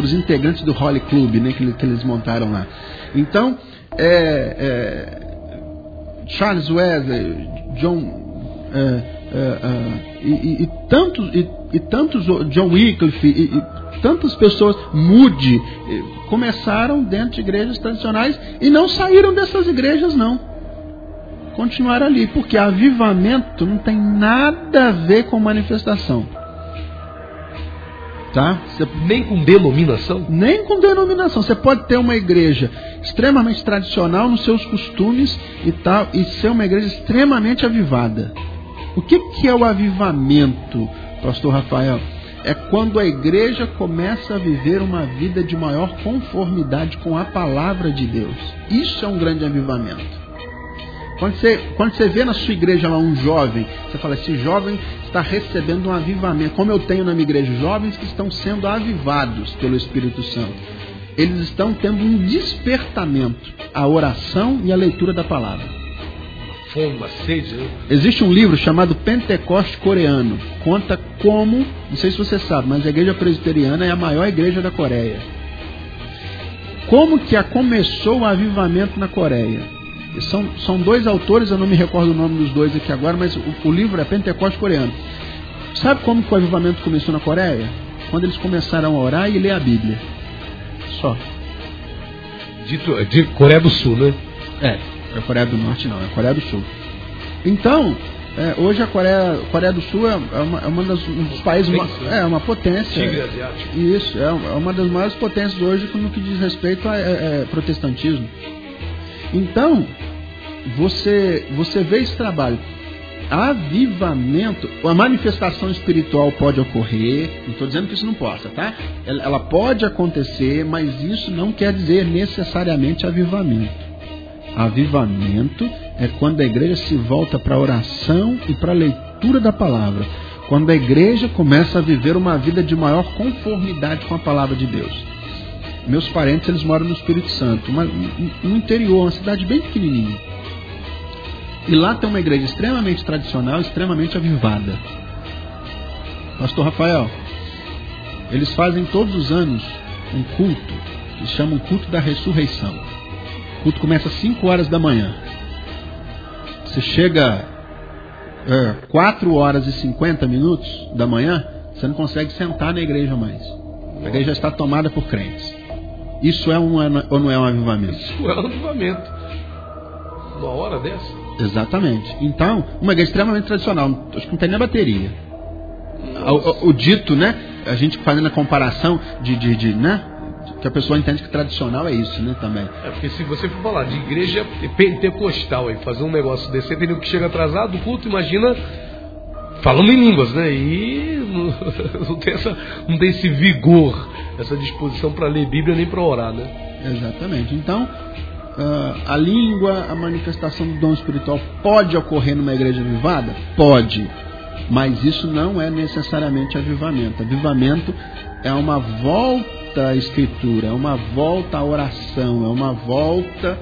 os integrantes do Holly Club, né, que, que eles montaram lá. Então, é, é, Charles Wesley, John é, é, é, e, e- e tantos, e, e tantos, John Wycliffe, e, e tantas pessoas, Moody, começaram dentro de igrejas tradicionais e não saíram dessas igrejas, não continuar ali, porque avivamento não tem nada a ver com manifestação. Tá? Nem com denominação. nem com denominação. Você pode ter uma igreja extremamente tradicional nos seus costumes e tal, e ser uma igreja extremamente avivada. O que, que é o avivamento, pastor Rafael? é quando a igreja começa a viver uma vida de maior conformidade com a palavra de Deus. Isso é um grande avivamento. Quando você, quando você vê na sua igreja lá um jovem, você fala, esse jovem está recebendo um avivamento. Como eu tenho na minha igreja jovens que estão sendo avivados pelo Espírito Santo. Eles estão tendo um despertamento à oração e à leitura da palavra. Fome, sede, né? Existe um livro chamado Pentecoste Coreano. Conta como, não sei se você sabe, mas a igreja presbiteriana é a maior igreja da Coreia. Como que a começou o avivamento na Coreia? São, são dois autores, eu não me recordo o nome dos dois aqui agora, mas o, o livro é Pentecoste Coreano. Sabe como que o avivamento começou na Coreia? Quando eles começaram a orar e ler a Bíblia. Só. Dito, de Coreia do Sul, né? É, é Coreia do Norte não, é Coreia do Sul. Então, é, hoje a Coreia, Coreia do Sul é uma, é uma das, um dos países, uma, é uma potência. Tigre asiático. Isso, é uma das maiores potências hoje no que diz respeito a é, é, protestantismo. Então, você, você vê esse trabalho. Avivamento, a manifestação espiritual pode ocorrer, não estou dizendo que isso não possa, tá? Ela, pode acontecer, mas isso não quer dizer necessariamente avivamento. Avivamento é quando a igreja se volta para a oração e para a leitura da palavra. Quando a igreja começa a viver uma vida de maior conformidade com a palavra de Deus. Meus parentes, eles moram no Espírito Santo, uma, no interior, uma cidade bem pequenininha. E lá tem uma igreja extremamente tradicional, extremamente avivada. Pastor Rafael, eles fazem todos os anos um culto, que se chama o culto da ressurreição. O culto começa às 5 horas da manhã. Você chega é, 4 horas e 50 minutos da manhã, você não consegue sentar na igreja mais. A igreja está tomada por crentes. Isso é um ou não é um avivamento? Isso é um avivamento. Uma hora dessa? Exatamente. Então, uma igreja extremamente tradicional. Acho que não tem nem bateria. O, o, o, dito, né? A gente fazendo a comparação de, de, de, né? Que a pessoa entende que tradicional é isso, né? Também. É porque se você for falar de igreja pentecostal e fazer um negócio desse, tem que chega atrasado do culto, imagina falando em línguas, né? E não, tem, essa, não tem esse vigor, essa disposição para ler Bíblia nem para orar, né? Exatamente. Então, a língua, a manifestação do dom espiritual pode ocorrer numa igreja avivada? Pode. Mas isso não é necessariamente avivamento. Avivamento é uma volta à escritura, é uma volta à oração, é uma volta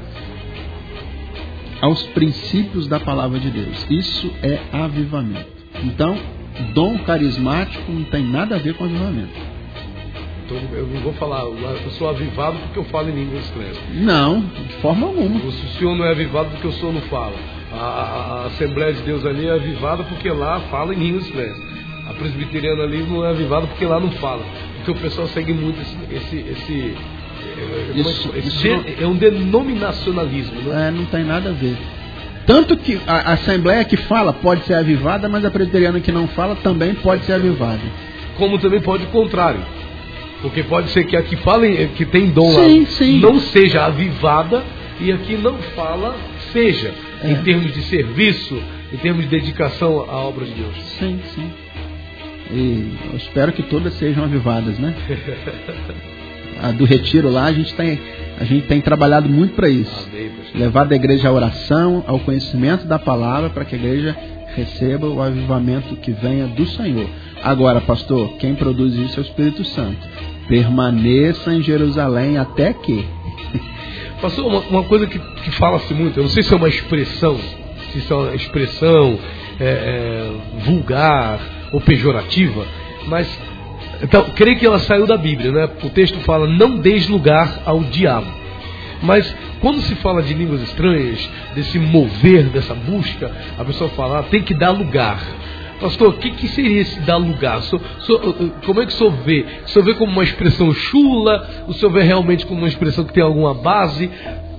aos princípios da palavra de Deus. Isso é avivamento. Então, dom carismático não tem nada a ver com avivamento. Então, eu não vou falar, eu sou avivado porque eu falo em língua estranha. Não, de forma alguma. O senhor não é avivado porque o senhor não fala. A, a, a Assembleia de Deus ali é avivada porque lá fala em línguas estranhas. A presbiteriana ali não é avivada porque lá não fala. Porque o pessoal segue muito esse. esse, esse é, isso, é, isso é um denominacionalismo, né? É, não tem nada a ver. Tanto que a Assembleia que fala pode ser avivada, mas a presbiteriana que não fala também pode ser avivada. Como também pode o contrário. Porque pode ser que a que fala, que tem dom sim, lá, sim. não seja avivada e a que não fala seja. É. Em termos de serviço, em termos de dedicação à obra de Deus. Sim, sim. E eu espero que todas sejam avivadas, né? a do retiro lá, a gente tem, a gente tem trabalhado muito para isso. Amém, Levar da igreja à oração, ao conhecimento da palavra, para que a igreja receba o avivamento que venha do Senhor. Agora, pastor, quem produz isso é o Espírito Santo. Permaneça em Jerusalém até que. Pastor, uma, uma coisa que, que fala-se muito, eu não sei se é uma expressão, se isso é uma expressão é, é, vulgar ou pejorativa, mas então, creio que ela saiu da Bíblia, né? O texto fala: não deis lugar ao diabo. Mas quando se fala de línguas estranhas, desse mover, dessa busca, a pessoa fala, ah, tem que dar lugar. Pastor, o que, que seria esse dar lugar? So, so, como é que o senhor vê? O senhor vê como uma expressão chula? O senhor vê realmente como uma expressão que tem alguma base?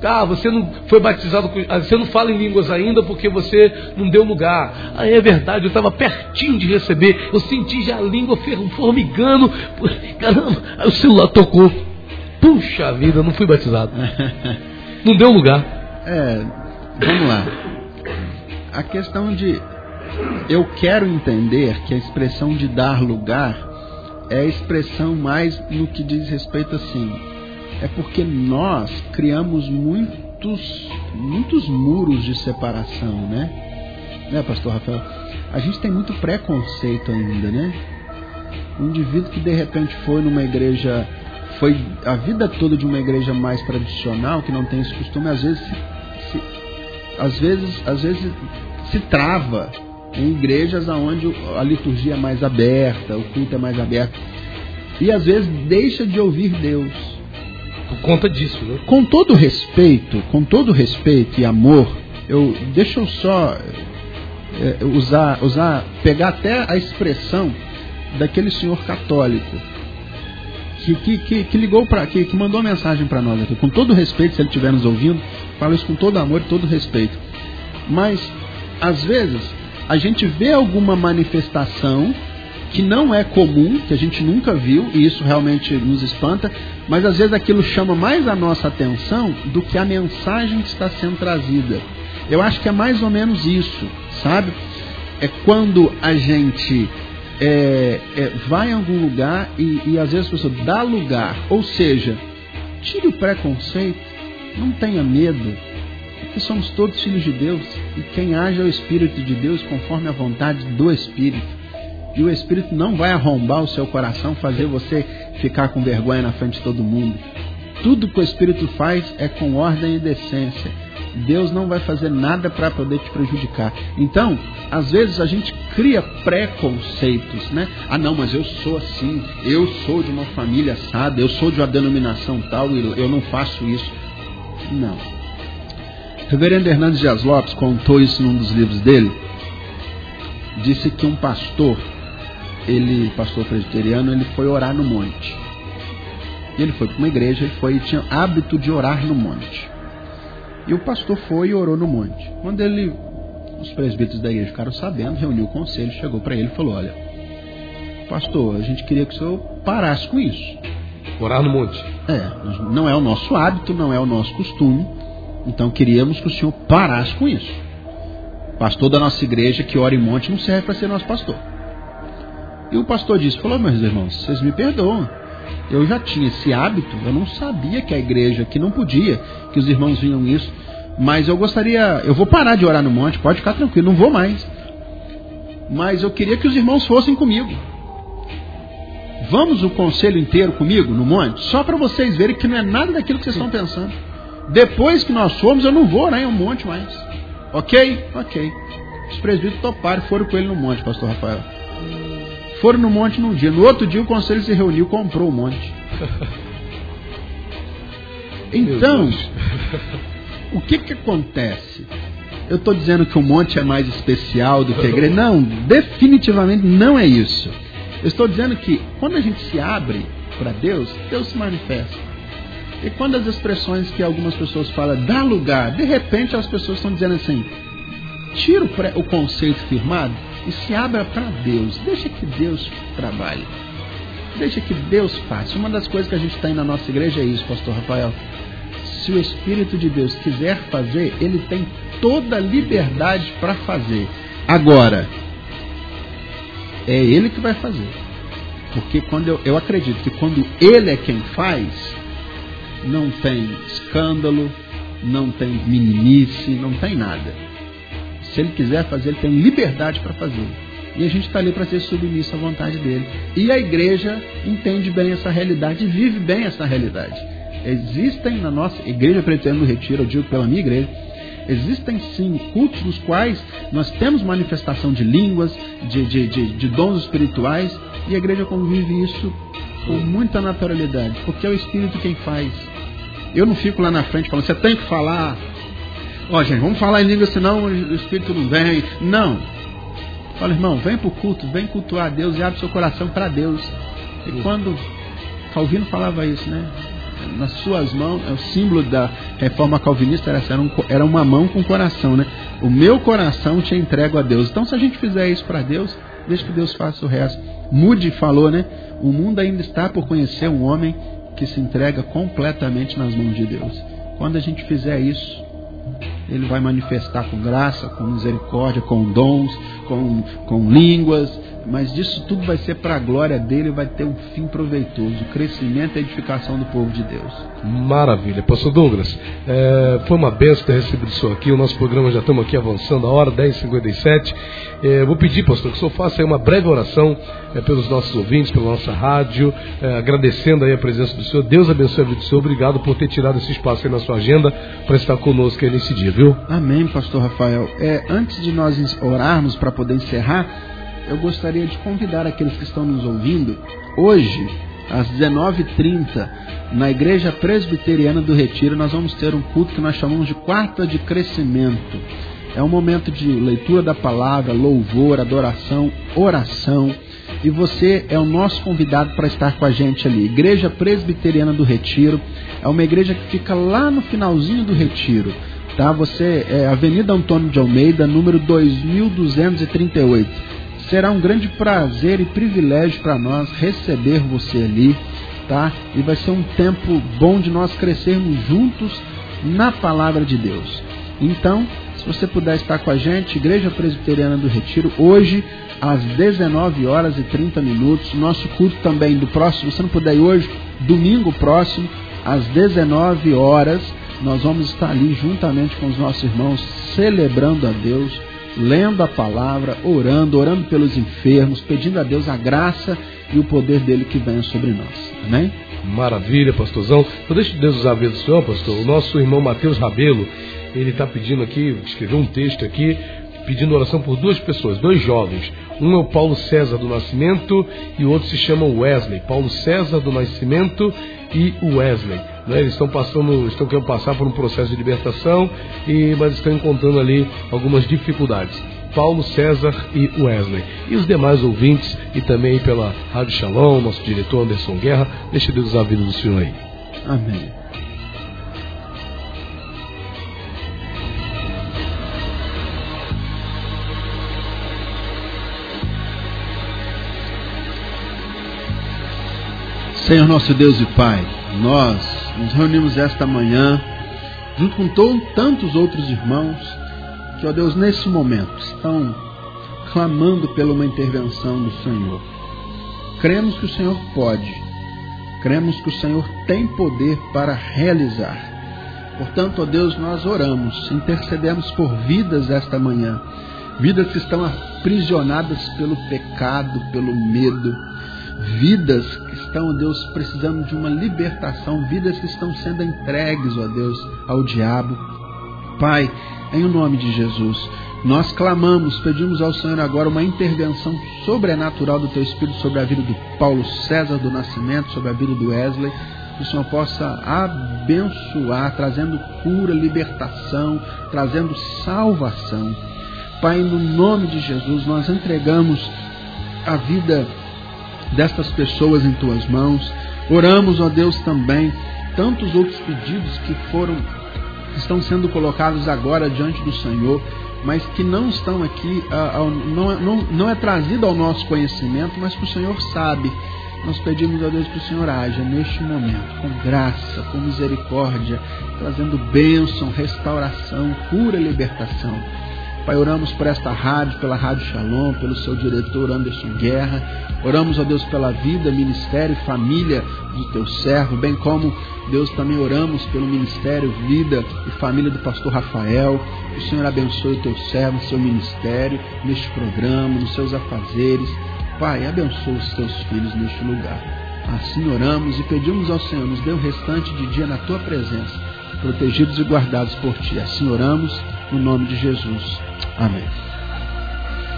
Ah, você não foi batizado, ah, você não fala em línguas ainda porque você não deu lugar. Ah, é verdade, eu estava pertinho de receber, eu senti já a língua formigando. Caramba, aí o celular tocou. Puxa vida, não fui batizado. Não deu lugar. É, vamos lá. A questão de eu quero entender que a expressão de dar lugar é a expressão mais no que diz respeito assim. É porque nós criamos muitos, muitos muros de separação, né? Né, pastor Rafael? A gente tem muito preconceito ainda, né? Um indivíduo que de repente foi numa igreja, foi a vida toda de uma igreja mais tradicional, que não tem esse costume, às vezes se, se às vezes, às vezes se trava em igrejas onde a liturgia é mais aberta, o culto é mais aberto. E às vezes deixa de ouvir Deus. Por conta disso, né? Com todo respeito, com todo respeito e amor, eu deixa eu só é, usar, usar, pegar até a expressão daquele senhor católico que, que, que, que ligou para que, que mandou uma mensagem para nós aqui, com todo respeito, se ele estiver nos ouvindo, falo isso com todo amor e todo respeito. Mas às vezes a gente vê alguma manifestação que não é comum, que a gente nunca viu, e isso realmente nos espanta, mas às vezes aquilo chama mais a nossa atenção do que a mensagem que está sendo trazida. Eu acho que é mais ou menos isso, sabe? É quando a gente é, é, vai em algum lugar e, e às vezes a pessoa dá lugar, ou seja, tire o preconceito, não tenha medo, que somos todos filhos de Deus e quem age é o Espírito de Deus conforme a vontade do Espírito. E o Espírito não vai arrombar o seu coração, fazer você ficar com vergonha na frente de todo mundo. Tudo que o Espírito faz é com ordem e decência. Deus não vai fazer nada para poder te prejudicar. Então, às vezes a gente cria preconceitos, né? Ah, não, mas eu sou assim, eu sou de uma família assada, eu sou de uma denominação tal e eu não faço isso. Não. Reverendo Hernandes Dias Lopes contou isso num dos livros dele. Disse que um pastor, ele, pastor presbiteriano, ele foi orar no monte. E ele foi para uma igreja, ele foi, tinha hábito de orar no monte. E o pastor foi e orou no monte. Quando ele, os presbíteros da igreja ficaram sabendo, reuniu o conselho, chegou para ele e falou: Olha, pastor, a gente queria que o senhor parasse com isso. Orar no monte? É, não é o nosso hábito, não é o nosso costume. Então queríamos que o senhor parasse com isso. Pastor da nossa igreja que ora em monte não serve para ser nosso pastor. E o pastor disse: Falou, meus irmãos, vocês me perdoam. Eu já tinha esse hábito, eu não sabia que a igreja que não podia, que os irmãos vinham isso. Mas eu gostaria, eu vou parar de orar no monte, pode ficar tranquilo, não vou mais. Mas eu queria que os irmãos fossem comigo. Vamos o conselho inteiro comigo no monte, só para vocês verem que não é nada daquilo que vocês estão pensando. Depois que nós fomos, eu não vou né, um monte mais. Ok? Ok. Os presbíteros toparam foram com ele no monte, pastor Rafael. Foram no monte num dia. No outro dia o conselho se reuniu, comprou o monte. Então, o que que acontece? Eu estou dizendo que o monte é mais especial do que a igreja? Não, definitivamente não é isso. Eu estou dizendo que quando a gente se abre para Deus, Deus se manifesta. E quando as expressões que algumas pessoas falam dá lugar, de repente as pessoas estão dizendo assim: tira o, pré, o conceito firmado e se abra para Deus. Deixa que Deus trabalhe. Deixa que Deus faça. Uma das coisas que a gente tem na nossa igreja é isso, Pastor Rafael. Se o Espírito de Deus quiser fazer, ele tem toda a liberdade para fazer. Agora, é ele que vai fazer. Porque quando eu, eu acredito que quando ele é quem faz, não tem escândalo, não tem meninice, não tem nada. Se ele quiser fazer, ele tem liberdade para fazer. E a gente está ali para ser submisso à vontade dele. E a igreja entende bem essa realidade e vive bem essa realidade. Existem na nossa igreja pretendo do retiro, eu digo pela minha igreja, existem sim cultos nos quais nós temos manifestação de línguas, de, de, de, de dons espirituais, e a igreja convive isso com muita naturalidade, porque é o Espírito quem faz. Eu não fico lá na frente falando, você tem que falar. Ó, oh, gente, vamos falar em língua, senão o Espírito não vem. Não. Fala, irmão, vem para o culto, vem cultuar a Deus e abre seu coração para Deus. E quando Calvino falava isso, né? Nas suas mãos, é o símbolo da reforma calvinista era, era, era uma mão com coração, né? O meu coração te entrego a Deus. Então, se a gente fizer isso para Deus, deixa que Deus faça o resto. Mude falou, né? O mundo ainda está por conhecer um homem que se entrega completamente nas mãos de Deus. Quando a gente fizer isso, Ele vai manifestar com graça, com misericórdia, com dons, com, com línguas, mas disso tudo vai ser para a glória dele, vai ter um fim proveitoso, o crescimento e a edificação do povo de Deus. Maravilha. Pastor Douglas, é, foi uma benção ter recebido o senhor aqui, o nosso programa já estamos aqui avançando, a hora 10h57. É, vou pedir, pastor, que o senhor faça aí uma breve oração é, pelos nossos ouvintes, pela nossa rádio, é, agradecendo aí a presença do senhor. Deus abençoe a vida do senhor, obrigado por ter tirado esse espaço aí na sua agenda para estar conosco aí nesse dia, viu? Amém, pastor Rafael. É, antes de nós orarmos para poder encerrar, eu gostaria de convidar aqueles que estão nos ouvindo, hoje, às 19h30, na Igreja Presbiteriana do Retiro, nós vamos ter um culto que nós chamamos de Quarta de Crescimento. É um momento de leitura da palavra, louvor, adoração, oração. E você é o nosso convidado para estar com a gente ali. Igreja Presbiteriana do Retiro. É uma igreja que fica lá no finalzinho do Retiro. Tá? Você é Avenida Antônio de Almeida, número 2238. Será um grande prazer e privilégio para nós receber você ali, tá? E vai ser um tempo bom de nós crescermos juntos na palavra de Deus. Então, se você puder estar com a gente, Igreja Presbiteriana do Retiro, hoje às 19 horas e 30 minutos, nosso culto também do próximo, se você não puder ir hoje, domingo próximo, às 19 horas, nós vamos estar ali juntamente com os nossos irmãos celebrando a Deus lendo a palavra, orando, orando pelos enfermos, pedindo a Deus a graça e o poder dele que venha sobre nós. Amém? Maravilha, pastorzão. Então deixa Deus usar a vida do senhor, pastor. O nosso irmão Mateus Rabelo, ele está pedindo aqui, escreveu um texto aqui, pedindo oração por duas pessoas, dois jovens. Um é o Paulo César do Nascimento e o outro se chama Wesley. Paulo César do Nascimento e Wesley. Né? Eles estão passando, estão querendo passar por um processo de libertação, e, mas estão encontrando ali algumas dificuldades. Paulo César e Wesley. E os demais ouvintes, e também pela Rádio Shalom, nosso diretor Anderson Guerra, deixa Deus usar a vida do senhor aí. Amém. Senhor nosso Deus e Pai, nós nos reunimos esta manhã, junto com tantos outros irmãos, que, ó Deus, nesse momento estão clamando pela uma intervenção do Senhor. Cremos que o Senhor pode, cremos que o Senhor tem poder para realizar. Portanto, ó Deus, nós oramos, intercedemos por vidas esta manhã, vidas que estão aprisionadas pelo pecado, pelo medo, vidas que estão, ó Deus, precisando de uma libertação, vidas que estão sendo entregues, ó Deus, ao diabo. Pai, em nome de Jesus, nós clamamos, pedimos ao Senhor agora uma intervenção sobrenatural do Teu Espírito sobre a vida do Paulo César do Nascimento, sobre a vida do Wesley, que o Senhor possa abençoar, trazendo cura, libertação, trazendo salvação. Pai, no nome de Jesus, nós entregamos a vida destas pessoas em tuas mãos. Oramos, ó Deus, também tantos outros pedidos que foram estão sendo colocados agora diante do Senhor, mas que não estão aqui, não, não, não é trazido ao nosso conhecimento, mas que o Senhor sabe. Nós pedimos a Deus que o Senhor haja neste momento, com graça, com misericórdia, trazendo bênção, restauração, cura e libertação. Pai, oramos por esta rádio, pela Rádio Shalom, pelo seu diretor Anderson Guerra. Oramos, ó Deus, pela vida, ministério e família do teu servo, bem como, Deus, também oramos pelo ministério, vida e família do pastor Rafael. Que o Senhor abençoe o teu servo, seu ministério, neste programa, nos seus afazeres. Pai, abençoe os teus filhos neste lugar. Assim oramos e pedimos ao Senhor, nos dê o restante de dia na tua presença, protegidos e guardados por ti. Assim oramos, no nome de Jesus. Amém.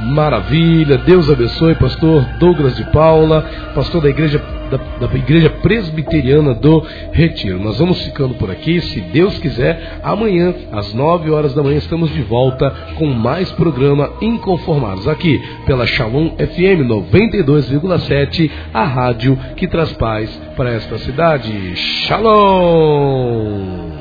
Maravilha, Deus abençoe, pastor Douglas de Paula, pastor da igreja da, da, igreja presbiteriana do Retiro. Nós vamos ficando por aqui, se Deus quiser, amanhã às 9 horas da manhã estamos de volta com mais programa Inconformados aqui pela Shalom FM 92,7, a rádio que traz paz para esta cidade. Shalom.